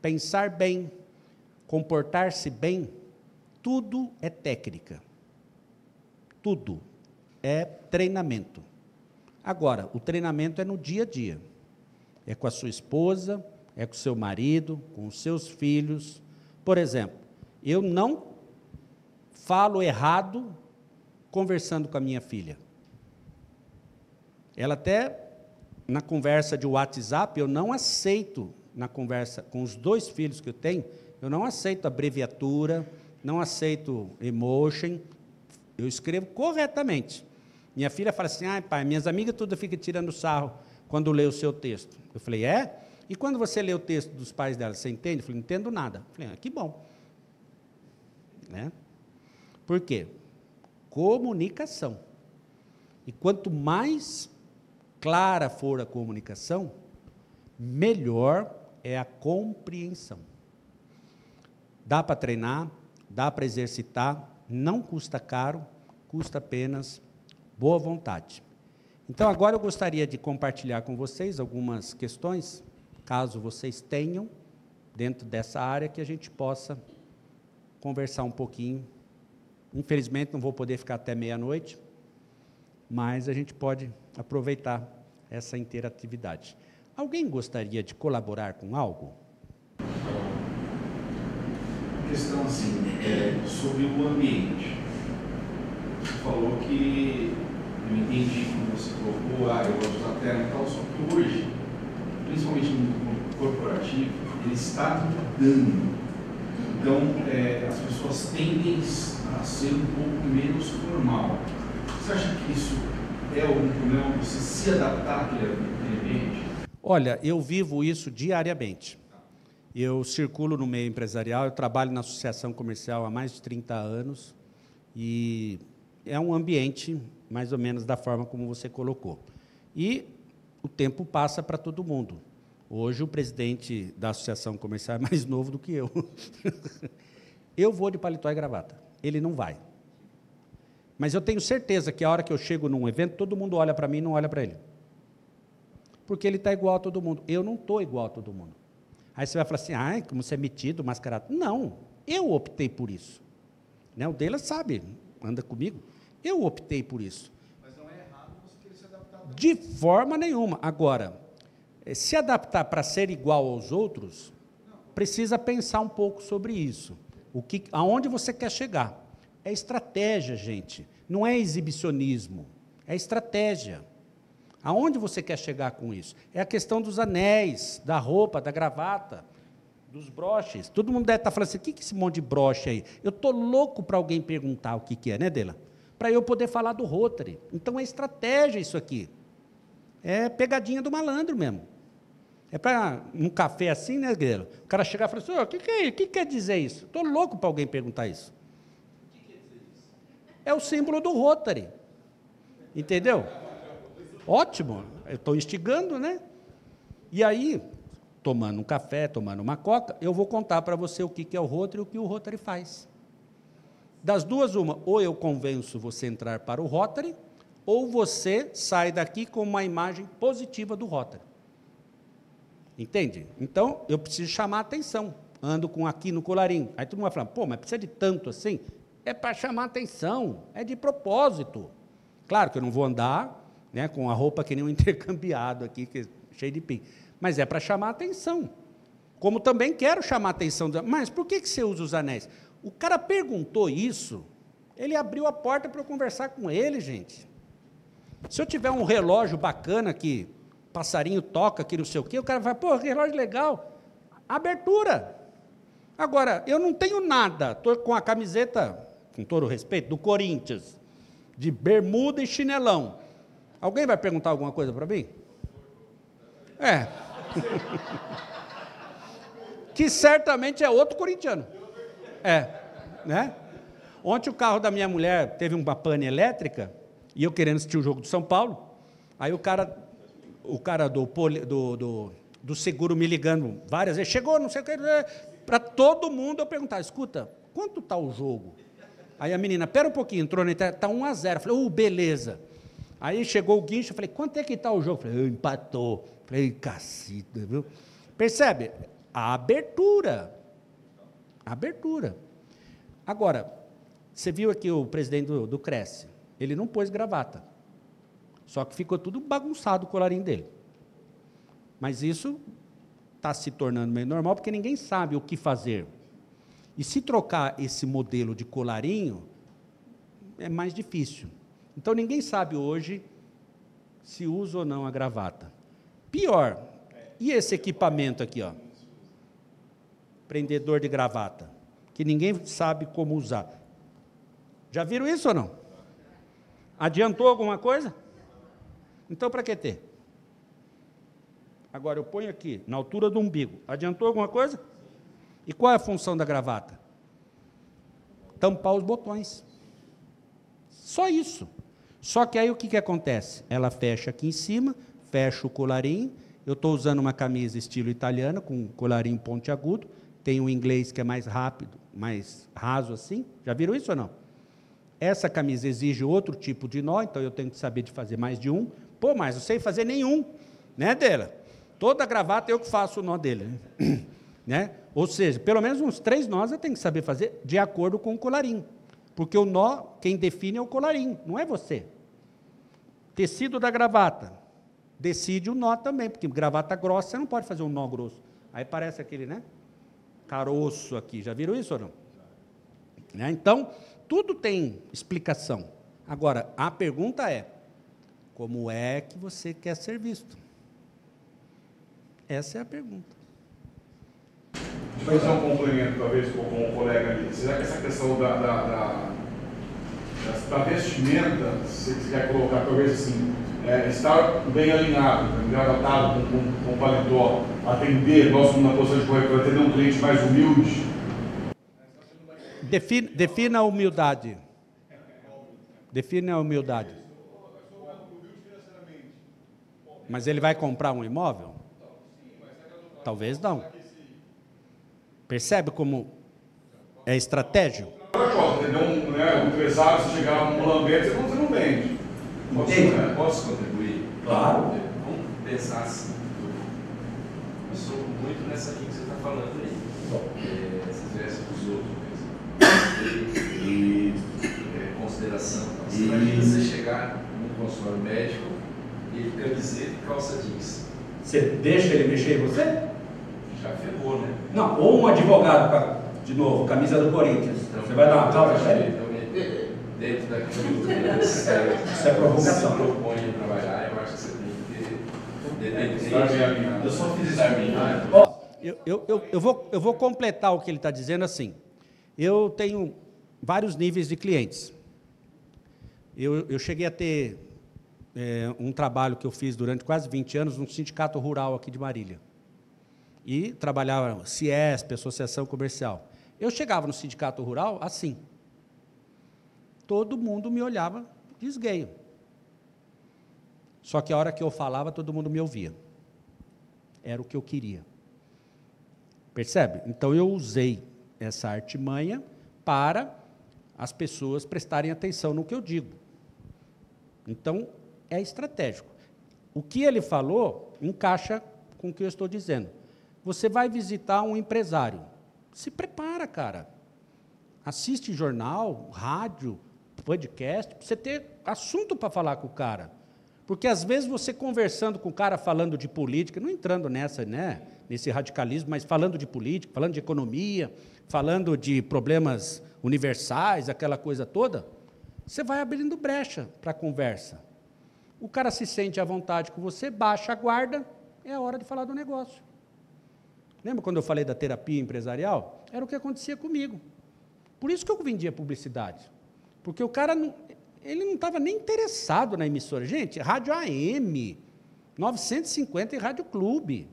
pensar bem, comportar-se bem, tudo é técnica. Tudo é treinamento. Agora, o treinamento é no dia a dia. É com a sua esposa, é com o seu marido, com os seus filhos. Por exemplo, eu não falo errado conversando com a minha filha. Ela até, na conversa de WhatsApp, eu não aceito, na conversa com os dois filhos que eu tenho, eu não aceito abreviatura, não aceito emotion, eu escrevo corretamente. Minha filha fala assim, ah, pai, minhas amigas tudo ficam tirando sarro quando lê o seu texto. Eu falei, é? E quando você lê o texto dos pais dela, você entende? Eu falei, não entendo nada. Eu falei, ah, que bom. Né? Por quê? Comunicação. E quanto mais clara for a comunicação, melhor é a compreensão. Dá para treinar, dá para exercitar, não custa caro, custa apenas boa vontade. Então, agora eu gostaria de compartilhar com vocês algumas questões, caso vocês tenham, dentro dessa área, que a gente possa conversar um pouquinho. Infelizmente, não vou poder ficar até meia-noite, mas a gente pode aproveitar essa interatividade. Alguém gostaria de colaborar com algo? questão assim, é, sobre o ambiente. Você falou que, eu entendi quando você colocou, ah, eu gosto da terra e tal, só que hoje, principalmente no mundo corporativo, ele está mudando. Então, é, as pessoas tendem a ser um pouco menos formal. Você acha que isso é algum problema, você se adaptar àquele ambiente? Olha, eu vivo isso diariamente. Eu circulo no meio empresarial, eu trabalho na associação comercial há mais de 30 anos e é um ambiente mais ou menos da forma como você colocou. E o tempo passa para todo mundo. Hoje o presidente da associação comercial é mais *laughs* novo do que eu. eu vou de paletó e gravata. Ele não vai. Mas eu tenho certeza que a hora que eu chego num evento, todo mundo olha para mim e não olha para ele. Porque ele está igual a todo mundo. Eu não estou igual a todo mundo. Aí você vai falar assim, ah, como você é metido, mascarado. Não, eu optei por isso. Né? O dele sabe, anda comigo. Eu optei por isso. Mas não é errado você querer se adaptar. De forma nenhuma. Agora, eh, se adaptar para ser igual aos outros, precisa pensar um pouco sobre isso. O que, aonde você quer chegar? É estratégia, gente. Não é exibicionismo. É estratégia. Aonde você quer chegar com isso? É a questão dos anéis, da roupa, da gravata, dos broches. Todo mundo deve estar falando assim: o que é esse monte de broche aí? Eu estou louco para alguém perguntar o que, que é, né, Dela? Para eu poder falar do Rotary. Então é estratégia isso aqui. É pegadinha do malandro mesmo. É para um café assim, né, Guilherme? O cara chegar e falar assim: o que, que, é, que quer dizer isso? Estou louco para alguém perguntar isso. O que quer dizer isso? É o símbolo do Rotary. Entendeu? Ótimo, eu estou instigando, né? E aí, tomando um café, tomando uma coca, eu vou contar para você o que é o Rotary e o que o Rotary faz. Das duas, uma, ou eu convenço você a entrar para o Rotary, ou você sai daqui com uma imagem positiva do Rotary. Entende? Então, eu preciso chamar a atenção. Ando com aqui no colarinho. Aí todo mundo vai falar, pô, mas precisa de tanto assim? É para chamar atenção, é de propósito. Claro que eu não vou andar né, com a roupa que nem um *laughs* intercambiado aqui, que, é cheio de pin. Mas é para chamar atenção. Como também quero chamar atenção. Mas por que, que você usa os anéis? O cara perguntou isso, ele abriu a porta para eu conversar com ele, gente. Se eu tiver um relógio bacana que passarinho toca aqui, não sei o quê, o cara vai, pô, relógio legal. Abertura. Agora, eu não tenho nada, estou com a camiseta, com todo o respeito, do Corinthians, de bermuda e chinelão. Alguém vai perguntar alguma coisa para mim? É. *laughs* que certamente é outro corintiano. É, né? Ontem o carro da minha mulher teve uma pane elétrica e eu querendo assistir o jogo do São Paulo. Aí o cara, o cara do, do, do, do seguro me ligando várias vezes, chegou, não sei o que, para todo mundo eu perguntar, escuta, quanto está o jogo? Aí a menina, pera um pouquinho, entrou na internet, está 1 a 0. falei, uh, beleza. Aí chegou o guincho, falei, quanto é que está o jogo? Falei, empatou. Eu falei, cacita, viu? Percebe? A abertura. A abertura. Agora, você viu aqui o presidente do, do Cresce, ele não pôs gravata. Só que ficou tudo bagunçado o colarinho dele. Mas isso está se tornando meio normal, porque ninguém sabe o que fazer. E se trocar esse modelo de colarinho, é mais difícil. Então ninguém sabe hoje se usa ou não a gravata. Pior, e esse equipamento aqui, ó? Prendedor de gravata, que ninguém sabe como usar. Já viram isso ou não? Adiantou alguma coisa? Então para que ter? Agora eu ponho aqui, na altura do umbigo. Adiantou alguma coisa? E qual é a função da gravata? Tampar os botões. Só isso. Só que aí o que, que acontece? Ela fecha aqui em cima, fecha o colarinho. Eu estou usando uma camisa estilo italiana, com colarinho pontiagudo. Tem o inglês que é mais rápido, mais raso assim. Já viram isso ou não? Essa camisa exige outro tipo de nó, então eu tenho que saber de fazer mais de um. Pô, mas não sei fazer nenhum, né, dela? Toda gravata eu que faço o nó dele, né? *clears throat* né? Ou seja, pelo menos uns três nós eu tenho que saber fazer de acordo com o colarinho. Porque o nó, quem define é o colarinho, não é você. Tecido da gravata. Decide o nó também, porque gravata grossa você não pode fazer um nó grosso. Aí parece aquele, né? Caroço aqui. Já viram isso ou não? Né? Então, tudo tem explicação. Agora, a pergunta é: como é que você quer ser visto? Essa é a pergunta. Vou fazer um complemento, talvez, com o colega ali. Será que essa questão da, da, da, da vestimenta, se você quer colocar, talvez assim, é, estar bem alinhado, engravatado, com, com, com paletó, atender, nós na posição de corretor, atender um cliente mais humilde? Defina, defina a humildade. Defina a humildade. Mas ele vai comprar um imóvel? Talvez não. Percebe como é estratégico? Um, né, um empresário, se chegar um lambete, você não vende. Posso, né? posso contribuir? Claro. Vamos pensar assim. Eu sou muito nessa linha que você está falando aí. É, essas vestes dos outros mesmo. E, é, consideração. Você imagina você chegar num consultório médico e camiseta e calça jeans. Você deixa ele mexer em você? Já ferrou, né? Não, ou um advogado, a- de novo, camisa do Corinthians. Você vai dar uma calça pra ele? Dentro daquilo que você Isso é provocação. se propõe a trabalhar, eu acho que você tem que ter. Eu só fiz para Eu, eu, eu, eu vou, eu vou completar o que ele está dizendo assim. Eu tenho vários níveis de clientes. Eu, eu cheguei a ter é, um trabalho que eu fiz durante quase 20 anos num sindicato rural aqui de Marília. E trabalhava CIESP, Associação Comercial. Eu chegava no sindicato rural assim. Todo mundo me olhava de esgueio. Só que a hora que eu falava, todo mundo me ouvia. Era o que eu queria. Percebe? Então eu usei essa artimanha para as pessoas prestarem atenção no que eu digo. Então é estratégico. O que ele falou encaixa com o que eu estou dizendo. Você vai visitar um empresário. Se prepara, cara. Assiste jornal, rádio, podcast, para você ter assunto para falar com o cara. Porque às vezes você conversando com o cara falando de política, não entrando nessa, né, nesse radicalismo, mas falando de política, falando de economia, falando de problemas universais, aquela coisa toda, você vai abrindo brecha para a conversa. O cara se sente à vontade com você, baixa a guarda, é a hora de falar do negócio. Lembra quando eu falei da terapia empresarial? Era o que acontecia comigo. Por isso que eu vendia publicidade. Porque o cara não, ele não estava nem interessado na emissora. Gente, rádio AM, 950 e rádio clube.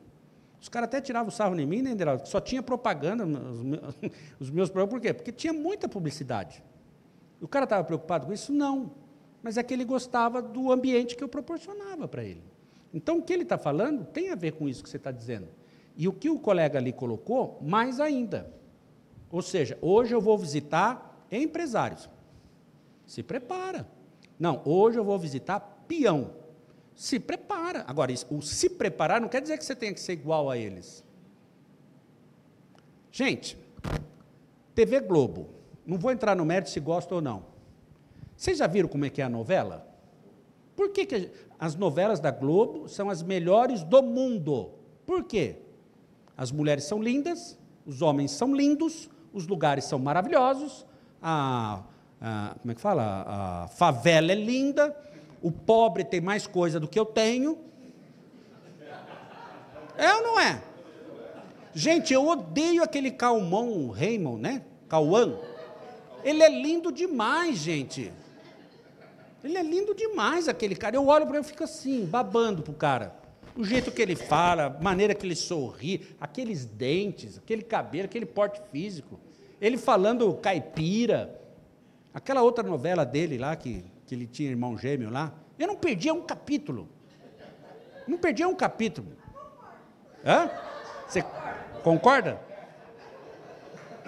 Os caras até tiravam sarro em mim, né, Enderaldo? Só tinha propaganda, *laughs* os meus, os. Por quê? Porque tinha muita publicidade. O cara estava preocupado com isso? Não. Mas é que ele gostava do ambiente que eu proporcionava para ele. Então, o que ele está falando tem a ver com isso que você está dizendo. E o que o colega ali colocou, mais ainda. Ou seja, hoje eu vou visitar empresários. Se prepara. Não, hoje eu vou visitar peão. Se prepara. Agora, o se preparar não quer dizer que você tenha que ser igual a eles. Gente, TV Globo. Não vou entrar no mérito se gosta ou não. Vocês já viram como é que é a novela? Por que, que as novelas da Globo são as melhores do mundo? Por quê? As mulheres são lindas, os homens são lindos, os lugares são maravilhosos, a, a- como é que fala? A, favela é linda, o pobre tem mais coisa do que eu tenho. É ou não é? Gente, eu odeio aquele Calmon Raymond, né? Cauã. Ele é lindo demais, gente. Ele é lindo demais, aquele cara. Eu olho para ele e fico assim, babando pro cara. O jeito que ele fala, a maneira que ele sorri, aqueles dentes, aquele cabelo, aquele porte físico. Ele falando caipira. Aquela outra novela dele lá, que, que ele tinha irmão gêmeo lá. Eu não perdia um capítulo. Não perdia um capítulo. Hã? Você concorda?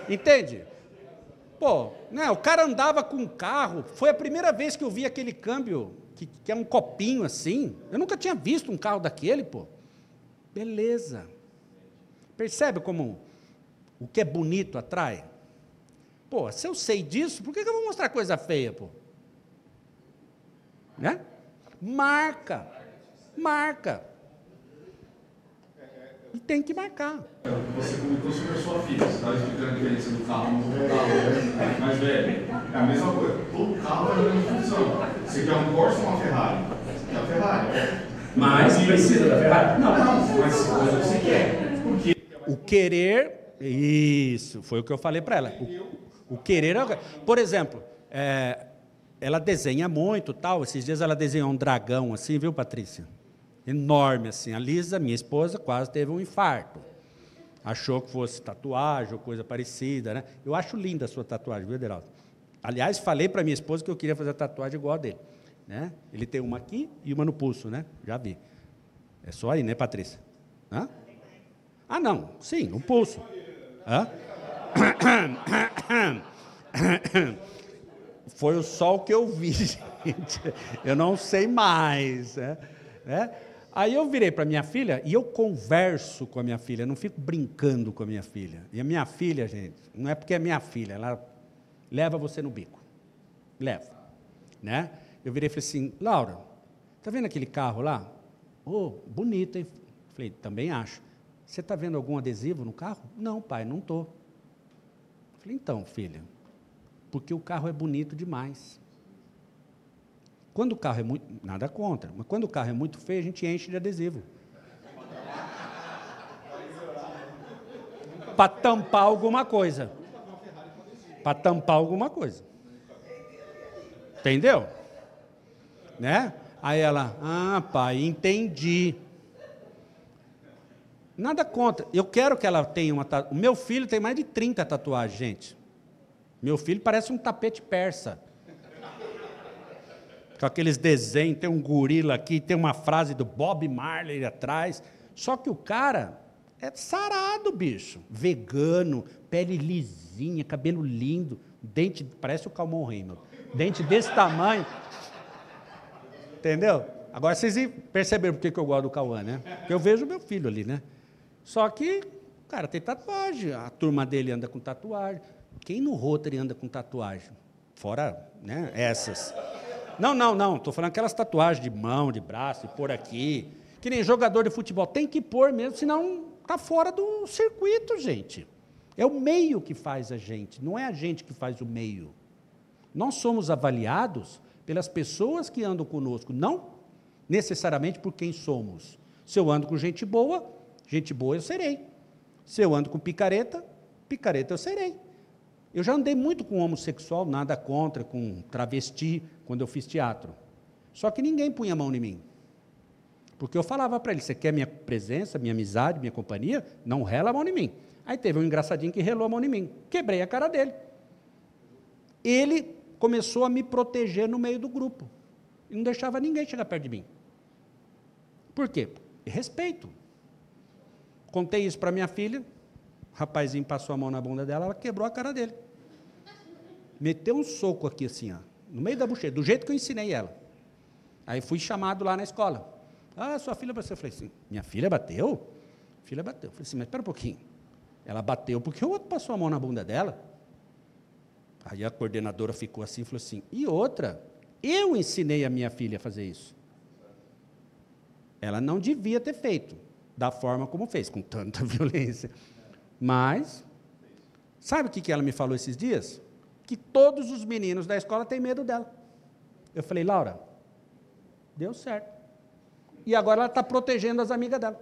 Entende? Pô, né, o cara andava com um carro, foi a primeira vez que eu vi aquele câmbio, que, que é um copinho assim. Eu nunca tinha visto um carro daquele, pô. Beleza. Percebe como o que é bonito atrai? Pô, se eu sei disso, por que que eu vou mostrar coisa feia, pô? Né? Marca. Marca. Tem que marcar. Você comentou sobre a sua filha, você estava explicando a diferença do carro no carro mais velho. É a mesma coisa, todo carro é a mesma função. Você quer um Corsa ou uma Ferrari? Você quer a Ferrari. Mas precisa da Ferrari? Não, não, mas você quer. Por quê? O querer, isso, foi o que eu falei para ela. O, o, querer, é por exemplo, é, ela desenha muito, tal. Esses dias ela desenhou um dragão assim, viu, Patrícia? Enorme assim. A Lisa, minha esposa, quase teve um infarto. Achou que fosse tatuagem ou coisa parecida, né? Eu acho linda a sua tatuagem, viu, Deraldo? Aliás, falei para minha esposa que eu queria fazer a tatuagem igual a dele. Né? Ele tem uma aqui e uma no pulso, né? Já vi. É só aí, né, Patrícia? Hã? Ah, não. Sim, no pulso. Hã? *coughs* Foi o sol que eu vi, *laughs* gente. Eu não sei mais. Né? né? Aí eu virei para minha filha e eu converso com a minha filha, não fico brincando com a minha filha. E a minha filha, gente, não é porque é minha filha, ela leva você no bico. Leva. Né? Eu virei e falei assim, Laura, tá vendo aquele carro lá? Oh, bonito, hein? Falei, também acho. Você está vendo algum adesivo no carro? Não, pai, não estou. Falei, então, filha, porque o carro é bonito demais. Quando o carro é muito. Nada contra, mas quando o carro é muito feio, a gente enche de adesivo. Para tampar alguma coisa. Para tampar alguma coisa. Entendeu? Né? Aí ela, ah, pai, entendi. Nada contra. Eu quero que ela tenha uma tatuagem. O meu filho tem mais de 30 tatuagens, gente. Meu filho parece um tapete persa. Com aqueles desenhos, tem um gorila aqui, tem uma frase do Bob Marley atrás. Só que o cara é sarado, bicho. Vegano, pele lisinha, cabelo lindo, dente, parece o Calmon Raymond. Dente desse tamanho. Entendeu? Agora vocês perceberam por que eu gosto do Cauã, né? Porque eu vejo meu filho ali, né? Só que cara tem tatuagem, a turma dele anda com tatuagem. Quem no Rotary anda com tatuagem? Fora né, essas. Não, não, não. Estou falando aquelas tatuagens de mão, de braço, de pôr aqui. Que nem jogador de futebol. Tem que pôr mesmo, senão está fora do circuito, gente. É o meio que faz a gente, não é a gente que faz o meio. Nós somos avaliados pelas pessoas que andam conosco, não necessariamente por quem somos. Se eu ando com gente boa, gente boa eu serei. Se eu ando com picareta, picareta eu serei. Eu já andei muito com homossexual, nada contra, com travesti, quando eu fiz teatro. Só que ninguém punha a mão em mim. Porque eu falava para ele: você quer minha presença, minha amizade, minha companhia? Não rela a mão em mim. Aí teve um engraçadinho que relou a mão em mim. Quebrei a cara dele. Ele começou a me proteger no meio do grupo. E não deixava ninguém chegar perto de mim. Por quê? Respeito. Contei isso para minha filha, o rapazinho passou a mão na bunda dela, ela quebrou a cara dele. Meteu um soco aqui assim, ó, no meio da bochecha, do jeito que eu ensinei ela. Aí fui chamado lá na escola. Ah, sua filha bateu. Eu falei assim, minha filha bateu? Filha bateu. Eu falei assim, mas espera um pouquinho. Ela bateu porque o outro passou a mão na bunda dela. Aí a coordenadora ficou assim e falou assim: e outra, eu ensinei a minha filha a fazer isso. Ela não devia ter feito da forma como fez, com tanta *laughs* violência. Mas, sabe o que ela me falou esses dias? Que todos os meninos da escola têm medo dela. Eu falei, Laura, deu certo. E agora ela está protegendo as amigas dela.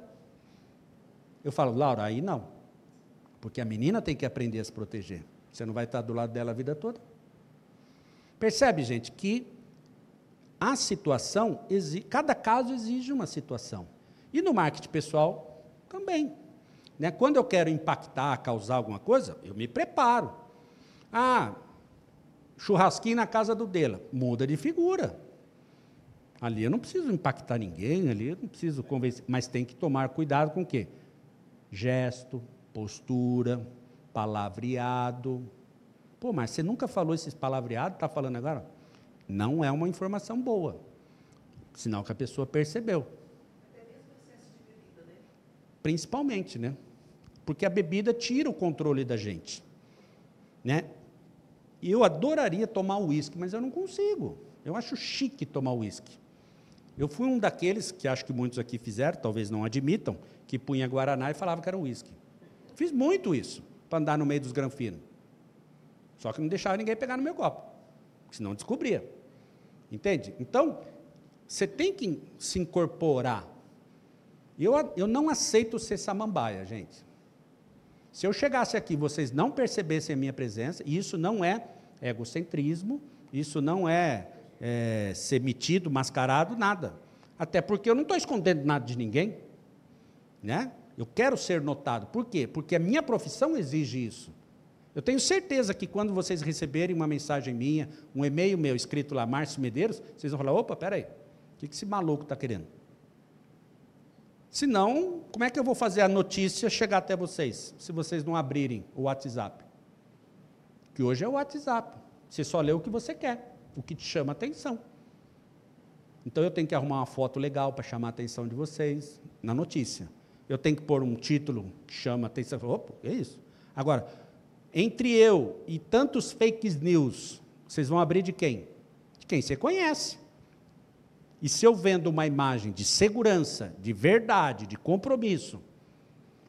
Eu falo, Laura, aí não. Porque a menina tem que aprender a se proteger. Você não vai estar do lado dela a vida toda. Percebe, gente, que a situação, cada caso exige uma situação. E no marketing pessoal também. Né? Quando eu quero impactar, causar alguma coisa, eu me preparo. Ah, churrasquinho na casa do Dela, muda de figura. Ali eu não preciso impactar ninguém, ali eu não preciso convencer, mas tem que tomar cuidado com o quê? Gesto, postura, palavreado. Pô, mas você nunca falou esses palavreados, está falando agora? Não é uma informação boa. Sinal que a pessoa percebeu. Até mesmo excesso de bebida? Principalmente, né? Porque a bebida tira o controle da gente. Né? E eu adoraria tomar uísque, mas eu não consigo. Eu acho chique tomar uísque. Eu fui um daqueles, que acho que muitos aqui fizeram, talvez não admitam, que punha Guaraná e falava que era uísque. Fiz muito isso, para andar no meio dos granfinos. Só que não deixava ninguém pegar no meu copo, senão descobria. Entende? Então, você tem que se incorporar. Eu, eu não aceito ser samambaia, gente. Se eu chegasse aqui e vocês não percebessem a minha presença, e isso não é egocentrismo, isso não é, é ser metido, mascarado, nada. Até porque eu não estou escondendo nada de ninguém. Né? Eu quero ser notado. Por quê? Porque a minha profissão exige isso. Eu tenho certeza que quando vocês receberem uma mensagem minha, um e-mail meu escrito lá, Márcio Medeiros, vocês vão falar: opa, peraí, o que esse maluco está querendo? Senão, como é que eu vou fazer a notícia chegar até vocês, se vocês não abrirem o WhatsApp? Que hoje é o WhatsApp. Você só lê o que você quer, o que te chama atenção. Então eu tenho que arrumar uma foto legal para chamar a atenção de vocês na notícia. Eu tenho que pôr um título que chama a atenção. Opa, é isso. Agora, entre eu e tantos fake news, vocês vão abrir de quem? De quem você conhece. E se eu vendo uma imagem de segurança, de verdade, de compromisso,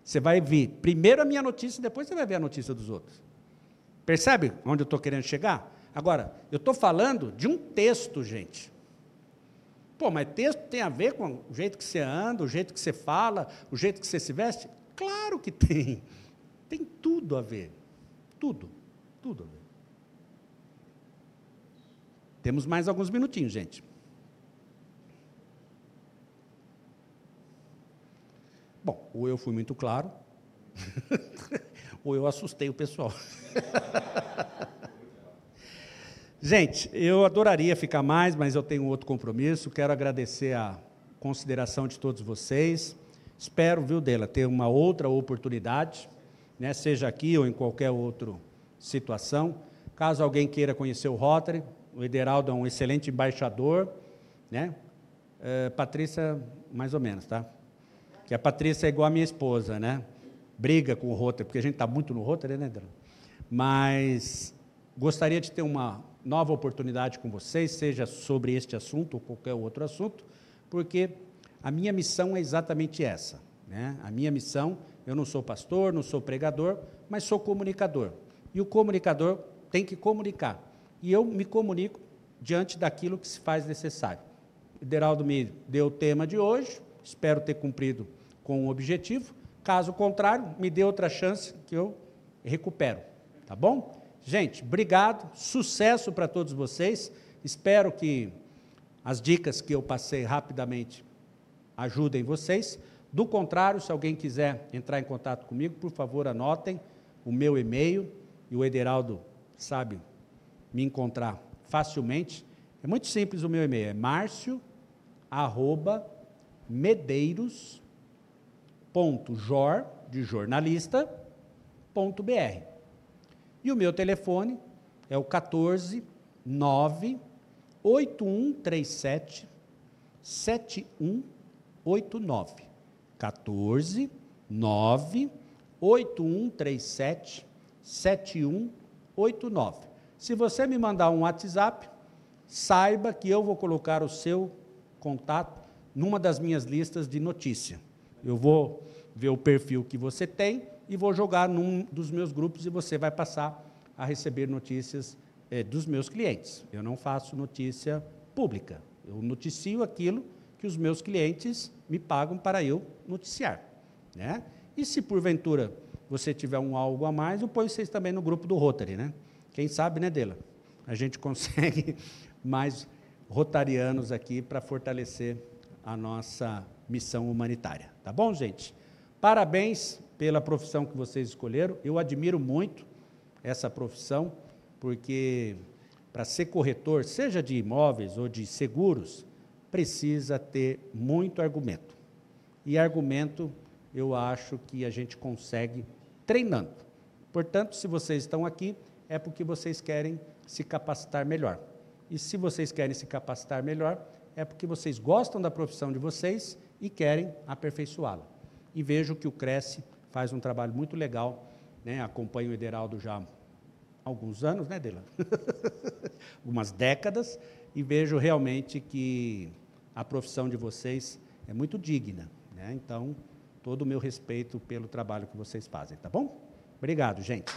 você vai ver primeiro a minha notícia e depois você vai ver a notícia dos outros. Percebe onde eu estou querendo chegar? Agora, eu estou falando de um texto, gente. Pô, mas texto tem a ver com o jeito que você anda, o jeito que você fala, o jeito que você se veste? Claro que tem. Tem tudo a ver. Tudo. Tudo a ver. Temos mais alguns minutinhos, gente. Bom, ou eu fui muito claro, *laughs* ou eu assustei o pessoal. *laughs* Gente, eu adoraria ficar mais, mas eu tenho outro compromisso. Quero agradecer a consideração de todos vocês. Espero, viu, Dela, ter uma outra oportunidade, né, seja aqui ou em qualquer outra situação. Caso alguém queira conhecer o Rotary, o Ederaldo é um excelente embaixador, né? É, Patrícia, mais ou menos, tá? Que a Patrícia é igual a minha esposa, né? Briga com o Rotary, porque a gente está muito no Rotary, né, Adriano? Mas gostaria de ter uma nova oportunidade com vocês, seja sobre este assunto ou qualquer outro assunto, porque a minha missão é exatamente essa. Né? A minha missão, eu não sou pastor, não sou pregador, mas sou comunicador. E o comunicador tem que comunicar. E eu me comunico diante daquilo que se faz necessário. O Deraldo me deu o tema de hoje, espero ter cumprido com o objetivo. Caso contrário, me dê outra chance que eu recupero. Tá bom? Gente, obrigado, sucesso para todos vocês. Espero que as dicas que eu passei rapidamente ajudem vocês. Do contrário, se alguém quiser entrar em contato comigo, por favor, anotem o meu e-mail e o Ederaldo sabe me encontrar facilmente. É muito simples o meu e-mail, é márcio, arroba, medeiros, jor de jornalista.br. E o meu telefone é o 14 9 8137 7189. 14 9 8137 7189. Se você me mandar um WhatsApp, saiba que eu vou colocar o seu contato numa das minhas listas de notícia. Eu vou ver o perfil que você tem e vou jogar num dos meus grupos e você vai passar a receber notícias é, dos meus clientes. Eu não faço notícia pública. Eu noticio aquilo que os meus clientes me pagam para eu noticiar. Né? E se porventura você tiver um algo a mais, eu ponho vocês também no grupo do Rotary. Né? Quem sabe, né, Dela? A gente *laughs* consegue mais rotarianos aqui para fortalecer a nossa missão humanitária. Tá bom, gente? Parabéns pela profissão que vocês escolheram. Eu admiro muito essa profissão, porque para ser corretor, seja de imóveis ou de seguros, precisa ter muito argumento. E argumento, eu acho que a gente consegue treinando. Portanto, se vocês estão aqui, é porque vocês querem se capacitar melhor. E se vocês querem se capacitar melhor, é porque vocês gostam da profissão de vocês e querem aperfeiçoá-la. E vejo que o Cresce faz um trabalho muito legal, né? acompanho o Ederaldo já há alguns anos, né, Dela? *laughs* Algumas décadas, e vejo realmente que a profissão de vocês é muito digna. Né? Então, todo o meu respeito pelo trabalho que vocês fazem, tá bom? Obrigado, gente.